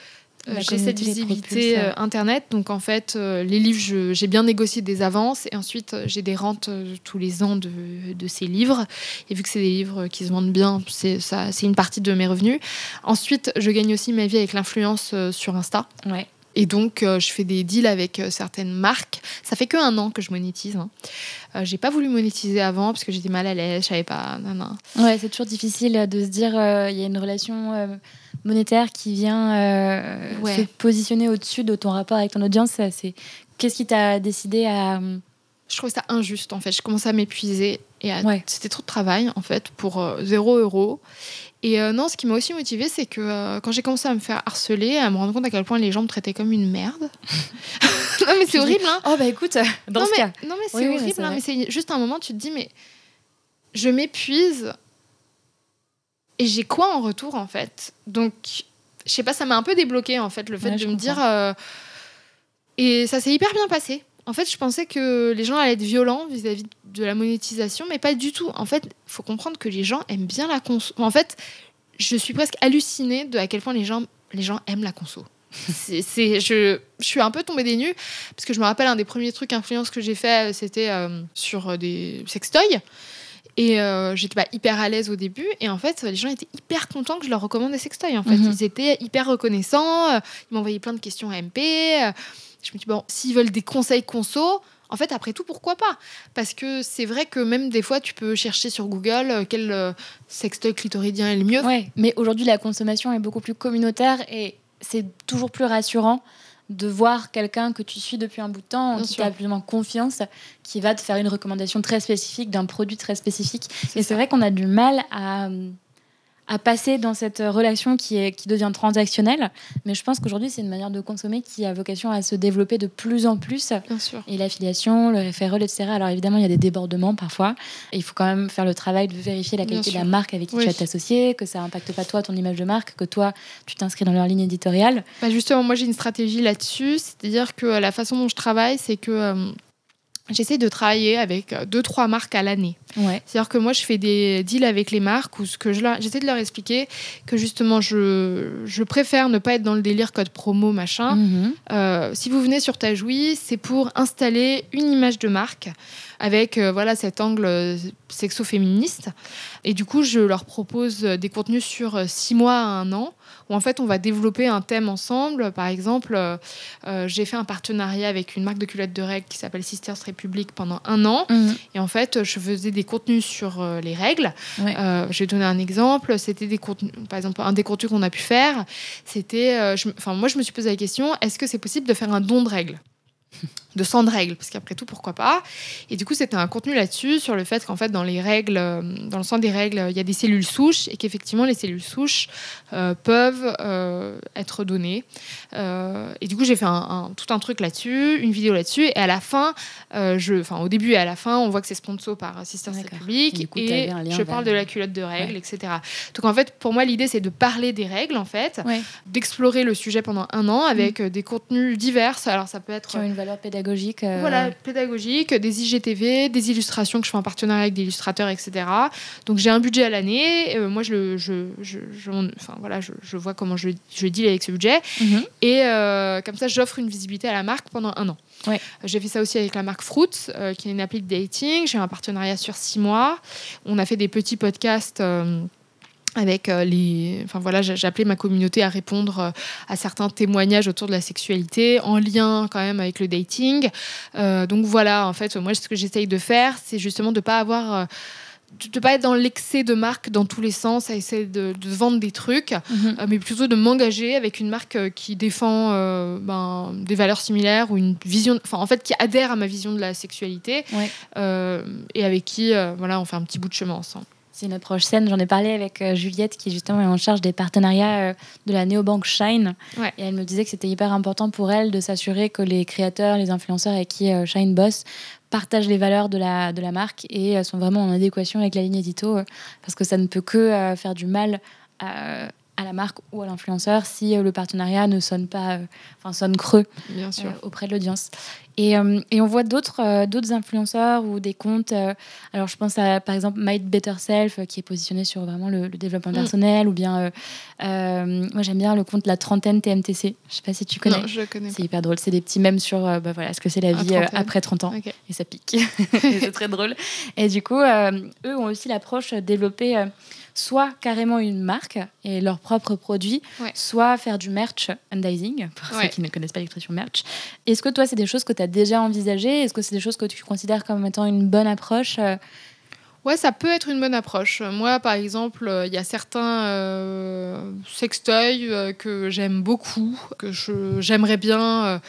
[SPEAKER 2] j'ai cette visibilité internet. Donc en fait, les livres, j'ai bien négocié des avances et ensuite j'ai des rentes tous les ans de, de, ces livres. Et vu que c'est des livres qui se vendent bien, c'est une partie de mes revenus. Ensuite, je gagne aussi ma vie avec l'influence sur Insta.
[SPEAKER 1] Ouais.
[SPEAKER 2] Et donc, euh, je fais des deals avec euh, certaines marques. Ça fait que un an que je monétise. Hein. Euh, j'ai pas voulu monétiser avant parce que j'étais mal à l'aise, je savais pas.
[SPEAKER 1] Ouais, c'est toujours difficile de se dire il y a une relation monétaire qui vient se positionner au-dessus de ton rapport avec ton audience. C'est qu'est-ce qui t'a décidé à
[SPEAKER 2] je trouvais ça injuste en fait. Je commençais à m'épuiser et c'était trop de travail en fait pour zéro euro. Et euh, non, ce qui m'a aussi motivée, c'est que euh, quand j'ai commencé à me faire harceler, à me rendre compte à quel point les gens me traitaient comme une merde. non, mais c'est horrible, hein.
[SPEAKER 1] Oh, bah écoute, dans
[SPEAKER 2] non,
[SPEAKER 1] ce
[SPEAKER 2] mais,
[SPEAKER 1] cas.
[SPEAKER 2] Non, mais c'est horrible, hein, mais c'est juste un moment, tu te dis, mais je m'épuise et j'ai quoi en retour, en fait? Donc, je sais pas, ça m'a un peu débloqué, en fait, le fait de me dire. Euh, et ça s'est hyper bien passé. En fait, je pensais que les gens allaient être violents vis-à-vis de la monétisation, mais pas du tout. En fait, il faut comprendre que les gens aiment bien la conso. En fait, je suis presque hallucinée de à quel point les gens, les gens aiment la conso. c'est, je, je, suis un peu tombée des nues parce que je me rappelle un des premiers trucs influence que j'ai fait, c'était euh, sur des sextoys. Et euh, j'étais pas hyper à l'aise au début. Et en fait, les gens étaient hyper contents que je leur recommande des sextoys. En fait, mhm. ils étaient hyper reconnaissants. Euh, ils m'envoyaient plein de questions à MP. Je me dis, bon, s'ils veulent des conseils conso, en fait, après tout, pourquoi pas? Parce que c'est vrai que même des fois, tu peux chercher sur Google euh, quel euh, sextoy clitoridien est le mieux.
[SPEAKER 1] Ouais, mais aujourd'hui, la consommation est beaucoup plus communautaire et c'est toujours plus rassurant de voir quelqu'un que tu suis depuis un bout de temps, en qui tu as plus ou moins confiance, qui va te faire une recommandation très spécifique d'un produit très spécifique. Et c'est vrai qu'on a du mal à à passer dans cette relation qui, est, qui devient transactionnelle. Mais je pense qu'aujourd'hui, c'est une manière de consommer qui a vocation à se développer de plus en plus.
[SPEAKER 2] Bien sûr.
[SPEAKER 1] Et l'affiliation, le référent, etc. Alors évidemment, il y a des débordements parfois. Et il faut quand même faire le travail de vérifier la qualité de la marque avec qui tu vas t'associer, que ça n'impacte pas toi, ton image de marque, que toi, tu t'inscris dans leur ligne éditoriale.
[SPEAKER 2] Bah justement, moi, j'ai une stratégie là-dessus. C'est-à-dire que la façon dont je travaille, c'est que... Euh, j'essaie de travailler avec euh, deux, trois marques à l'année. C'est-à-dire que moi, je fais des deals avec les marques où ce que j'essaie de leur expliquer que justement, je, je, préfère ne pas être dans le délire code promo, machin. Mhm. Euh, si vous venez sur Tajoui, c'est pour installer une image de marque avec euh, voilà cet angle sexo-féministe. Et du coup, je leur propose des contenus sur six mois à un an où en fait on va développer un thème ensemble. Par exemple, euh, euh, j'ai fait un partenariat avec une marque de culottes de règles qui s'appelle Sisters Republic pendant un an. Mhm. Et en fait, je faisais des contenus sur euh, les règles. je vais donner un exemple. C'était des contenus, par exemple, un des contenus qu'on a pu faire, c'était, enfin moi je me suis posé la question, est-ce que c'est possible de faire un don de règles? De sang de règles, parce qu'après tout, pourquoi pas Et du coup, c'était un contenu là-dessus, sur le fait qu'en fait, dans les règles, euh, dans le sang des règles, il y a des cellules souches, et qu'effectivement, les cellules souches euh, peuvent euh, être données. et du coup, j'ai fait un, tout un truc là-dessus, une vidéo là-dessus, et à la fin, je, enfin, au début et à la fin, on voit que c'est sponsor par Sisters Republic, et, je parle de la culotte de règles, etc. Donc en fait, pour moi, l'idée, c'est de parler des règles, en fait, d'explorer le sujet pendant un an avec mm. des contenus divers. Alors, ça peut être...
[SPEAKER 1] Qui ont une valeur pédagogique pédagogique.
[SPEAKER 2] Euh, voilà, pédagogique, des IGTV, des illustrations que je fais en partenariat avec des illustrateurs, etc. Donc j'ai un budget à l'année. Euh, moi, je, je, je, enfin, voilà, je, vois comment je, je deal avec ce budget. Mhm. Et euh, comme ça, j'offre une visibilité à la marque pendant un an.
[SPEAKER 1] Ouais.
[SPEAKER 2] J'ai fait ça aussi avec la marque Fruits, qui est une appli de dating. J'ai un partenariat sur six mois. On a fait des petits podcasts avec euh, les enfin voilà j'appelais ma communauté à répondre euh, à certains témoignages autour de la sexualité en lien quand même avec le dating euh, donc voilà en fait moi ce que j'essaye de faire c'est justement de pas avoir de pas être dans l'excès de marque dans tous les sens, à essayer de, vendre des trucs, mhm. mais plutôt de m'engager avec une marque qui défend ben, des valeurs similaires ou une vision, enfin en fait qui adhère à ma vision de la sexualité et avec qui voilà on fait un petit bout de chemin ensemble.
[SPEAKER 1] C'est une approche saine. J'en ai parlé avec euh, Juliette, qui justement est en charge des partenariats euh, de la néobanque Shine. Et elle me disait que c'était hyper important pour elle de s'assurer que les créateurs, les influenceurs avec qui euh, Shine bosse partagent les valeurs de la, de la marque et sont vraiment en adéquation avec la ligne édito, parce que ça ne peut que faire du mal à la marque ou à l'influenceur si le partenariat ne sonne pas, enfin sonne creux
[SPEAKER 2] Bien sûr.
[SPEAKER 1] auprès de l'audience. Et, et, on voit d'autres d'autres influenceurs ou des comptes. alors, je pense à, par exemple, Might Better Self, qui est positionné sur vraiment le, développement mm. personnel, ou bien, moi, j'aime bien le compte La Trentaine TMTC. Je sais pas si tu connais.
[SPEAKER 2] Non, je connais.
[SPEAKER 1] C'est hyper drôle. C'est des petits mèmes sur bah, voilà, ce que c'est la vie après 30 ans. Et ça pique. c'est très drôle. Et du coup, eux ont aussi l'approche développer soit carrément une marque et leurs propres produits, soit faire du merchandising, pour ceux qui ne connaissent pas l'expression merch. Est-ce que toi, c'est des choses que tu as déjà envisagées? Est-ce que c'est des choses que tu considères comme étant une bonne approche euh?
[SPEAKER 2] Ouais, ça peut être une bonne approche. Moi, par exemple, il y a certains euh, sextoys euh, que j'aime beaucoup, que j'aimerais bien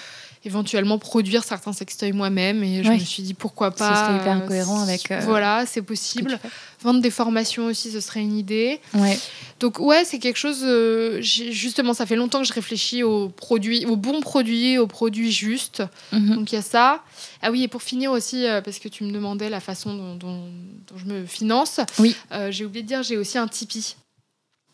[SPEAKER 2] éventuellement produire certains sextoys moi-même. Et je me suis dit pourquoi pas.
[SPEAKER 1] Ce serait hyper cohérent avec.
[SPEAKER 2] Euh, voilà, c'est possible. Vendre des formations aussi, ce serait une idée.
[SPEAKER 1] Ouais.
[SPEAKER 2] Donc ouais, c'est quelque chose. Euh, justement, ça fait longtemps que je réfléchis aux produits, aux bons produits, aux produits justes. Mhm. Donc il y a ça. Ah oui, et pour finir aussi, euh, parce que tu me demandais la façon dont, dont, dont je me finance.
[SPEAKER 1] Oui.
[SPEAKER 2] j'ai oublié de dire, j'ai aussi un Tipeee.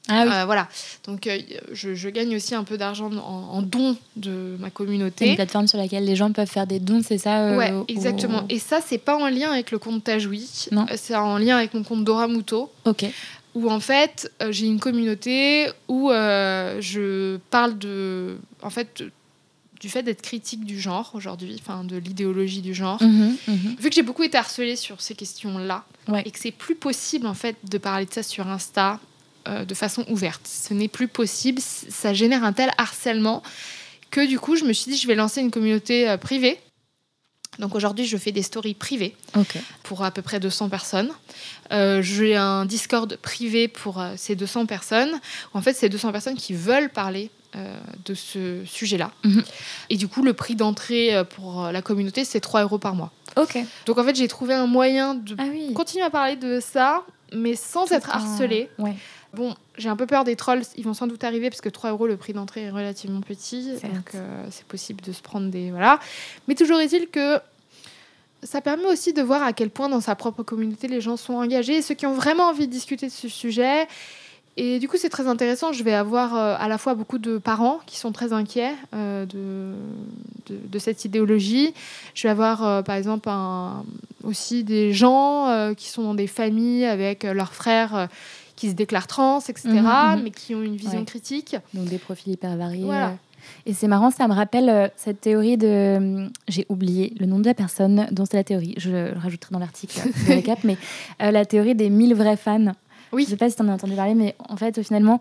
[SPEAKER 1] Ah oui.
[SPEAKER 2] Euh, voilà. Donc, euh, je, gagne aussi un peu d'argent en, dons de ma communauté.
[SPEAKER 1] Une plateforme sur laquelle les gens peuvent faire des dons, c'est ça
[SPEAKER 2] euh, Ouais, exactement. Et ça, c'est pas en lien avec le compte Tajoui. Non. C'est en lien avec mon compte Doramuto.
[SPEAKER 1] Ok.
[SPEAKER 2] Où en fait, j'ai une communauté où je parle de. En fait, du fait d'être critique du genre aujourd'hui, enfin de l'idéologie du genre.
[SPEAKER 1] Mhm, mhm.
[SPEAKER 2] Vu que j'ai beaucoup été harcelée sur ces questions-là, et que c'est plus possible en fait de parler de ça sur Insta, euh, de façon ouverte. Ce n'est plus possible. Ça génère un tel harcèlement que du coup, je me suis dit, je vais lancer une communauté euh, privée. Donc aujourd'hui, je fais des stories privées pour à peu près 200 personnes. Euh, j'ai un Discord privé pour ces 200 personnes. En fait, c'est 200 personnes qui veulent parler de ce sujet-là.
[SPEAKER 1] Mhm.
[SPEAKER 2] Et du coup, le prix d'entrée pour la communauté, c'est 3 euros par mois. Donc en fait, j'ai trouvé un moyen de
[SPEAKER 1] ah
[SPEAKER 2] continuer à parler de ça, mais sans être harcelée.
[SPEAKER 1] Ouais.
[SPEAKER 2] Bon, j'ai un peu peur des trolls, ils vont sans doute arriver parce que 3 euros le prix d'entrée est relativement petit, donc euh, c'est possible de se prendre des. Voilà. Mais toujours est-il que ça permet aussi de voir à quel point dans sa propre communauté les gens sont engagés, ceux qui ont vraiment envie de discuter de ce sujet. Et du coup, c'est très intéressant. Je vais avoir euh, à la fois beaucoup de parents qui sont très inquiets euh, de, de, cette idéologie. Je vais avoir, par exemple, aussi des gens qui sont dans des familles avec leurs frères qui se déclarent trans, etc., mhm, mhm. mais qui ont une vision critique.
[SPEAKER 1] Donc des profils hyper variés. Et c'est marrant, ça me rappelle euh, cette théorie de. Euh, j'ai oublié le nom de la personne dont c'est la théorie. Je le rajouterai dans l'article récap, mais euh, la théorie des 1000 vrais fans.
[SPEAKER 2] Oui.
[SPEAKER 1] Je ne sais pas si tu en as entendu parler, mais en fait, finalement,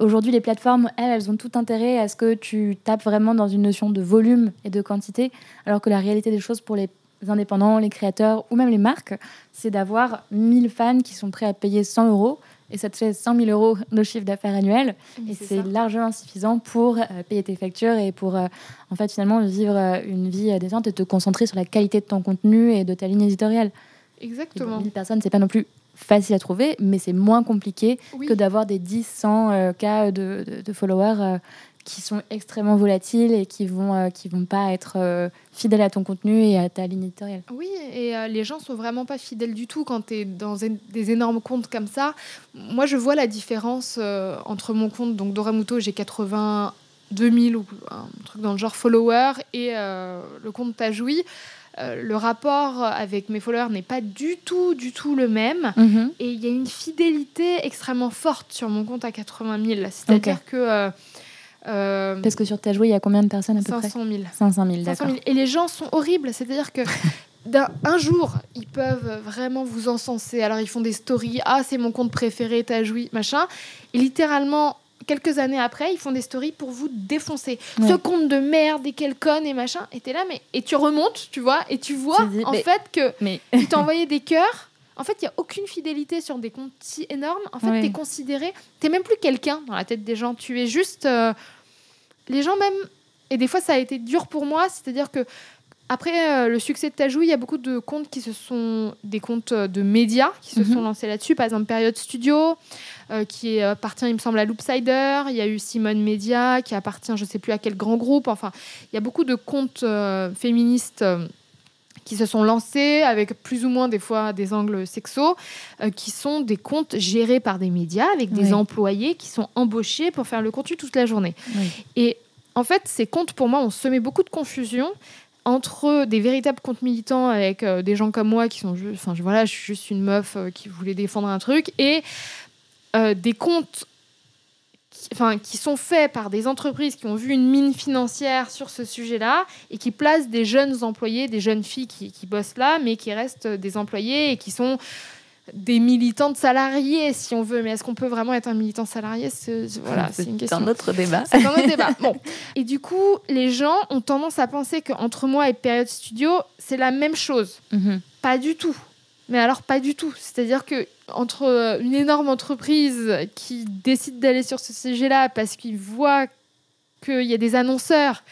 [SPEAKER 1] aujourd'hui, les plateformes, elles, elles ont tout intérêt à ce que tu tapes vraiment dans une notion de volume et de quantité, alors que la réalité des choses pour les indépendants, les créateurs ou même les marques, c'est d'avoir 1000 fans qui sont prêts à payer 100 euros et ça te fait 100 000 euros de chiffre d'affaires annuel. et c'est largement suffisant pour euh, payer tes factures et pour, euh, en fait, finalement, vivre euh, une vie décente et te concentrer sur la qualité de ton contenu et de ta ligne éditoriale.
[SPEAKER 2] Exactement.
[SPEAKER 1] 1000 personnes, c'est pas non plus facile à trouver, mais c'est moins compliqué que d'avoir des 10, 100 cas de, de, de followers qui sont extrêmement volatiles et qui vont euh, qui vont pas être euh, fidèles à ton contenu et à ta ligne éditoriale.
[SPEAKER 2] Oui, et euh, les gens sont vraiment pas fidèles du tout quand tu es dans des énormes comptes comme ça. Moi, je vois la différence entre mon compte, donc Doramuto, j'ai 82 000 ou un truc dans le genre follower, et le compte Tajoui. le rapport avec mes followers n'est pas du tout, du tout le même.
[SPEAKER 1] Mhm.
[SPEAKER 2] Et il y a une fidélité extrêmement forte sur mon compte à 80 000. C'est-à-dire que
[SPEAKER 1] euh, Parce que sur ta jouée, il y a combien de personnes à peu
[SPEAKER 2] 500 000.
[SPEAKER 1] 500 000, d'accord.
[SPEAKER 2] Et les gens sont horribles, c'est-à-dire que d'un un jour, ils peuvent vraiment vous encenser. Alors ils font des stories, ah c'est mon compte préféré, t'as joui, machin. Et littéralement, quelques années après, ils font des stories pour vous défoncer. Ce compte de merde et quel conne et machin. Et t'es là, mais et tu remontes, tu vois, et tu vois en fait que
[SPEAKER 1] mais...
[SPEAKER 2] ils t'envoyaient des cœurs. En fait, il n'y a aucune fidélité sur des comptes si énormes. En fait, tu es considéré, t'es même plus quelqu'un dans la tête des gens. Tu es juste euh, les gens même, et des fois ça a été dur pour moi, c'est-à-dire que après euh, le succès de Tajou, il y a beaucoup de comptes qui se sont des comptes euh, de médias qui se mhm. sont lancés là-dessus. Par exemple, Période Studio, euh, qui appartient, il me semble, à Loopsider. Il y a eu Simone Media, qui appartient, je ne sais plus à quel grand groupe. Enfin, il y a beaucoup de comptes féministes qui se sont lancés avec plus ou moins des fois des angles sexos, euh, qui sont des comptes gérés par des médias avec des employés qui sont embauchés pour faire le contenu toute la journée. Et en fait, ces comptes, pour moi, ont semé beaucoup de confusion entre des véritables comptes militants avec euh, des gens comme moi qui sont juste, enfin voilà, je suis juste une meuf euh, qui voulait défendre un truc et des comptes enfin, qui sont faits par des entreprises qui ont vu une mine financière sur ce sujet-là et qui placent des jeunes employés, des jeunes filles qui, qui, bossent là, mais qui restent des employés et qui sont des militantes salariées, si on veut. Mais est-ce qu'on peut vraiment être un militant salarié? C'est voilà, une question.
[SPEAKER 1] un autre débat.
[SPEAKER 2] C'est un autre débat. Bon. Et du coup, les gens ont tendance à penser qu'entre moi et Période Studio, c'est la même chose. Mhm. Pas du tout. Mais alors pas du tout. C'est-à-dire que entre euh, une énorme entreprise qui décide d'aller sur ce sujet-là parce qu'il voit qu'il y a des annonceurs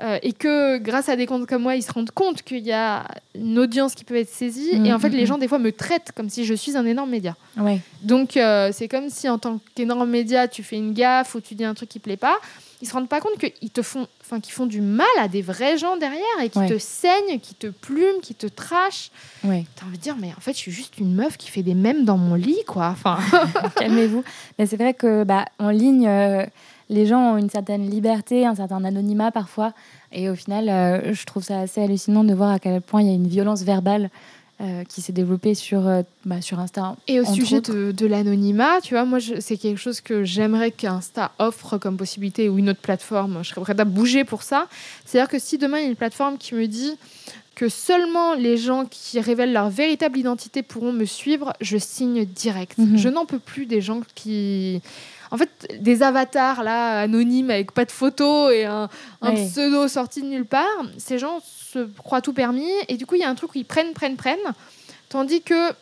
[SPEAKER 2] euh, et que grâce à des comptes comme moi, ils se rendent compte qu'il y a une audience qui peut être saisie. et en fait, les mm-hmm. gens, des fois, me traitent comme si je suis un énorme média.
[SPEAKER 1] Ouais.
[SPEAKER 2] Donc, euh, c'est comme si en tant qu'énorme média, tu fais une gaffe ou tu dis un truc qui plaît pas ils se rendent pas compte qu'ils te font, enfin, qu'ils font du mal à des vrais gens derrière et qui te saignent, qui te plument, qui te trachent.
[SPEAKER 1] Ouais.
[SPEAKER 2] T'as envie de dire, mais en fait, je suis juste une meuf qui fait des mèmes dans mon lit, quoi. Enfin,
[SPEAKER 1] calmez-vous. Mais c'est vrai que, bah, en ligne, euh, les gens ont une certaine liberté, un certain anonymat parfois. Et au final, euh, je trouve ça assez hallucinant de voir à quel point il y a une violence verbale euh, qui s'est développé sur, euh, bah, sur Insta.
[SPEAKER 2] Et au sujet de, de l'anonymat, tu vois, moi, c'est quelque chose que j'aimerais qu'Insta offre comme possibilité ou une autre plateforme. Je serais prête à bouger pour ça. C'est-à-dire que si demain, il y a une plateforme qui me dit que seulement les gens qui révèlent leur véritable identité pourront me suivre, je signe direct. Mhm. Je n'en peux plus des gens qui en fait, des avatars là anonymes avec pas de photo et un, pseudo sorti de nulle part. Ces gens se croient tout permis et du coup, il y a un truc où ils prennent, prennent, prennent. Tandis que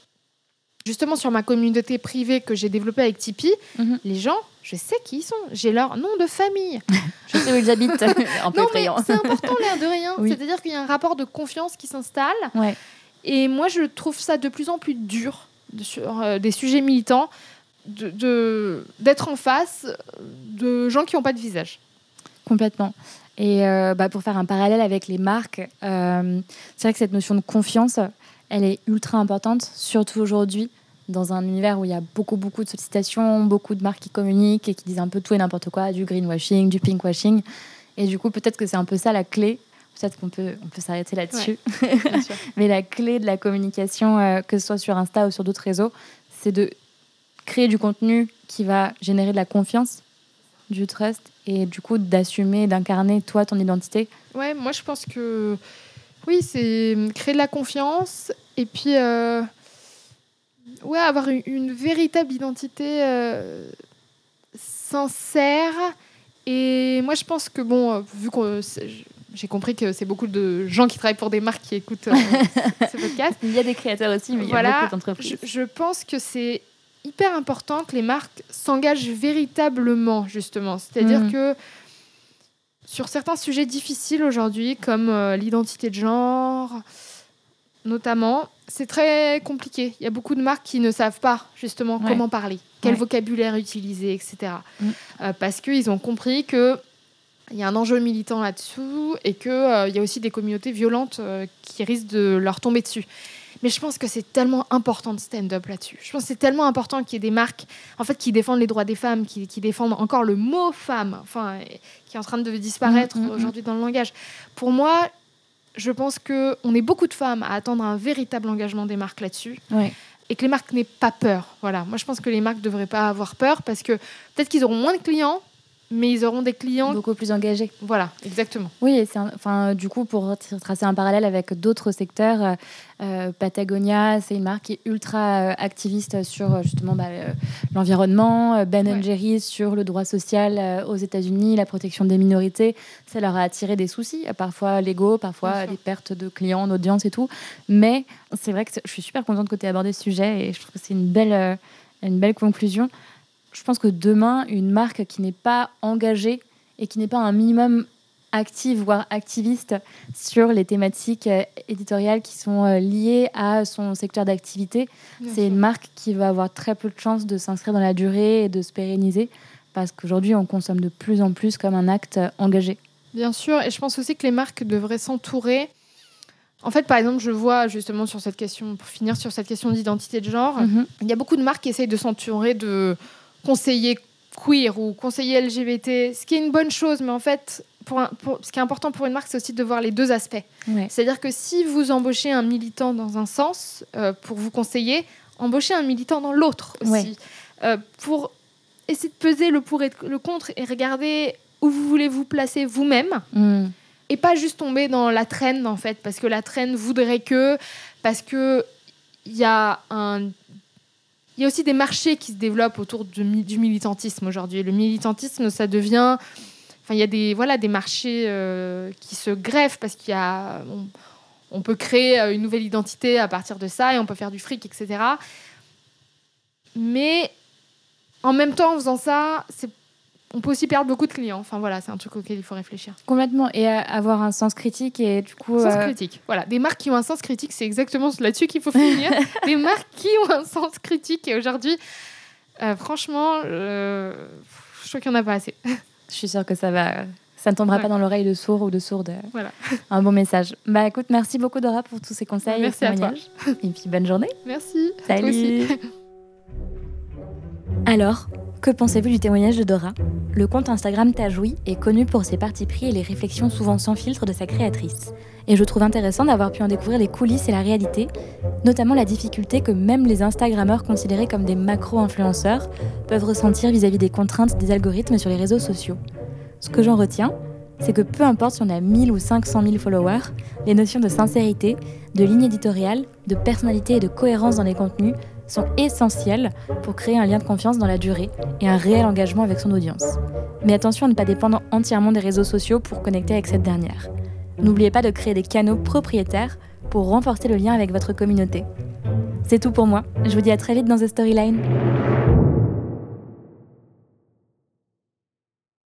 [SPEAKER 2] justement sur ma communauté privée que j'ai développée avec Tipeee, mhm. les gens, je sais qui ils sont. J'ai leur nom de famille.
[SPEAKER 1] je sais où ils habitent.
[SPEAKER 2] non, mais c'est important l'air de rien. C'est-à-dire qu'il y a un rapport de confiance qui s'installe. Et moi, je trouve ça de plus en plus dur sur euh, des sujets militants de d'être en face de gens qui n'ont pas de visage.
[SPEAKER 1] Complètement. Et euh, bah, pour faire un parallèle avec les marques, euh, c'est vrai que cette notion de confiance, elle est ultra importante, surtout aujourd'hui, dans un univers où il y a beaucoup, beaucoup de sollicitations, beaucoup de marques qui communiquent et qui disent un peu tout et n'importe quoi, du greenwashing, du pinkwashing. Et du coup, peut-être que c'est un peu ça la clé. Peut-être qu'on peut, on peut s'arrêter là-dessus. Mais la clé de la communication, euh, que ce soit sur Insta ou sur d'autres réseaux, c'est de créer du contenu qui va générer de la confiance, du trust, et du coup d'assumer, d'incarner toi ton identité
[SPEAKER 2] Ouais, moi je pense que oui, c'est créer de la confiance et puis euh, ouais, avoir une, véritable identité euh, sincère. Et moi je pense que bon, euh, vu que j'ai compris que c'est beaucoup de gens qui travaillent pour des marques qui écoutent ce podcast.
[SPEAKER 1] Il y a des créateurs aussi, mais
[SPEAKER 2] voilà,
[SPEAKER 1] il y a beaucoup d'entreprises.
[SPEAKER 2] Je, je pense que c'est hyper important que les marques s'engagent véritablement, justement. C'est-à-dire mm. que sur certains sujets difficiles aujourd'hui, comme euh, l'identité de genre, notamment, c'est très compliqué. Il y a beaucoup de marques qui ne savent pas, justement, comment parler, quel vocabulaire utiliser, etc. Mm. Euh, parce qu'ils ont compris que il y a un enjeu militant là-dessous et qu'il euh, y a aussi des communautés violentes qui risquent de leur tomber dessus. Mais je pense que c'est tellement important de stand-up là-dessus. Je pense que c'est tellement important qu'il y ait des marques en fait, qui défendent les droits des femmes, qui, qui défendent encore le mot femme, enfin, qui est en train de disparaître mm, mm. aujourd'hui dans le langage. Pour moi, je pense qu'on est beaucoup de femmes à attendre un véritable engagement des marques là-dessus. Et que les marques n'aient pas peur. Voilà. Moi, je pense que les marques ne devraient pas avoir peur parce que peut-être qu'ils auront moins de clients, mais ils auront des clients
[SPEAKER 1] beaucoup plus engagés.
[SPEAKER 2] Voilà, exactement.
[SPEAKER 1] Oui, et enfin, du coup, pour tracer un parallèle avec d'autres secteurs, euh, euh, Patagonia, c'est une marque qui est ultra euh, activiste sur justement bah, l'environnement. Ben Jerry's sur le droit social aux États-Unis, la protection des minorités. Ça leur a attiré des soucis, parfois légaux, parfois des pertes de clients, d'audience et tout. Mais c'est vrai que je suis super contente que tu aies abordé ce sujet et je trouve que c'est une belle, une belle conclusion je pense que demain, une marque qui n'est pas engagée et qui n'est pas un minimum active, voire activiste sur les thématiques euh, éditoriales qui sont euh, liées à son secteur d'activité, c'est une marque qui va avoir très peu de chances de s'inscrire dans la durée et de se pérenniser parce qu'aujourd'hui, on consomme de plus en plus comme un acte engagé.
[SPEAKER 2] Bien sûr, et je pense aussi que les marques devraient s'entourer En fait, par exemple, je vois justement sur cette question, pour finir sur cette question d'identité de genre,
[SPEAKER 1] Mhm.
[SPEAKER 2] il y a beaucoup de marques qui essayent de s'entourer de conseillers queer ou conseillers LGBT, ce qui est une bonne chose, mais en fait, pour un- pour- ce qui est important pour une marque, c'est aussi de voir les deux aspects.
[SPEAKER 1] Ouais.
[SPEAKER 2] C'est-à-dire que si vous embauchez un militant dans un sens euh, pour vous conseiller, embauchez un militant dans l'autre aussi.
[SPEAKER 1] Ouais.
[SPEAKER 2] Euh, pour essayer de peser le pour et le contre et regarder où vous voulez vous placer vous-même
[SPEAKER 1] Mm.
[SPEAKER 2] et pas juste tomber dans la traîne en fait parce que la traîne voudrait que parce que il y a un il y a aussi des marchés qui se développent autour du, du militantisme aujourd'hui. Le militantisme, ça devient, enfin, il y a des voilà des marchés euh, qui se greffent parce qu'il y a, on, on peut créer euh, une nouvelle identité à partir de ça et on peut faire du fric, etc. Mais en même temps, en faisant ça, c'est, on peut aussi perdre beaucoup de clients. Enfin voilà, c'est un truc auquel il faut réfléchir.
[SPEAKER 1] Complètement. Et avoir un sens critique et du coup.
[SPEAKER 2] Sens
[SPEAKER 1] euh,
[SPEAKER 2] critique. Voilà, des marques qui ont un sens critique, c'est exactement là-dessus qu'il faut finir. des marques qui ont un sens critique. Et aujourd'hui, euh, franchement, euh, je trouve qu'il n'y en a pas assez.
[SPEAKER 1] Je suis sûre que ça va. Ça ne tombera
[SPEAKER 2] Ouais.
[SPEAKER 1] pas dans l'oreille de sourd ou de sourde.
[SPEAKER 2] Voilà.
[SPEAKER 1] Un bon message. Bah écoute, merci beaucoup Dora pour tous ces conseils.
[SPEAKER 2] Merci
[SPEAKER 1] et
[SPEAKER 2] à toi.
[SPEAKER 1] témoignages. Et puis bonne journée.
[SPEAKER 2] Merci. Toi
[SPEAKER 1] Salut.
[SPEAKER 2] aussi.
[SPEAKER 1] Alors, que pensez-vous du témoignage de Dora? Le compte Instagram Tajoui est connu pour ses partis pris et les réflexions souvent sans filtre de sa créatrice. Et je trouve intéressant d'avoir pu en découvrir les coulisses et la réalité, notamment la difficulté que même les Instagrammeurs considérés comme des macro-influenceurs peuvent ressentir vis-à-vis des contraintes des algorithmes sur les réseaux sociaux. Ce que j'en retiens, c'est que peu importe si on a 1000 ou 500 000 followers, les notions de sincérité, de ligne éditoriale, de personnalité et de cohérence dans les contenus sont essentielles pour créer un lien de confiance dans la durée et un réel engagement avec son audience. Mais attention à ne pas dépendre entièrement des réseaux sociaux pour connecter avec cette dernière. N'oubliez pas de créer des canaux propriétaires pour renforcer le lien avec votre communauté. C'est tout pour moi, je vous dis à très vite dans The Storyline.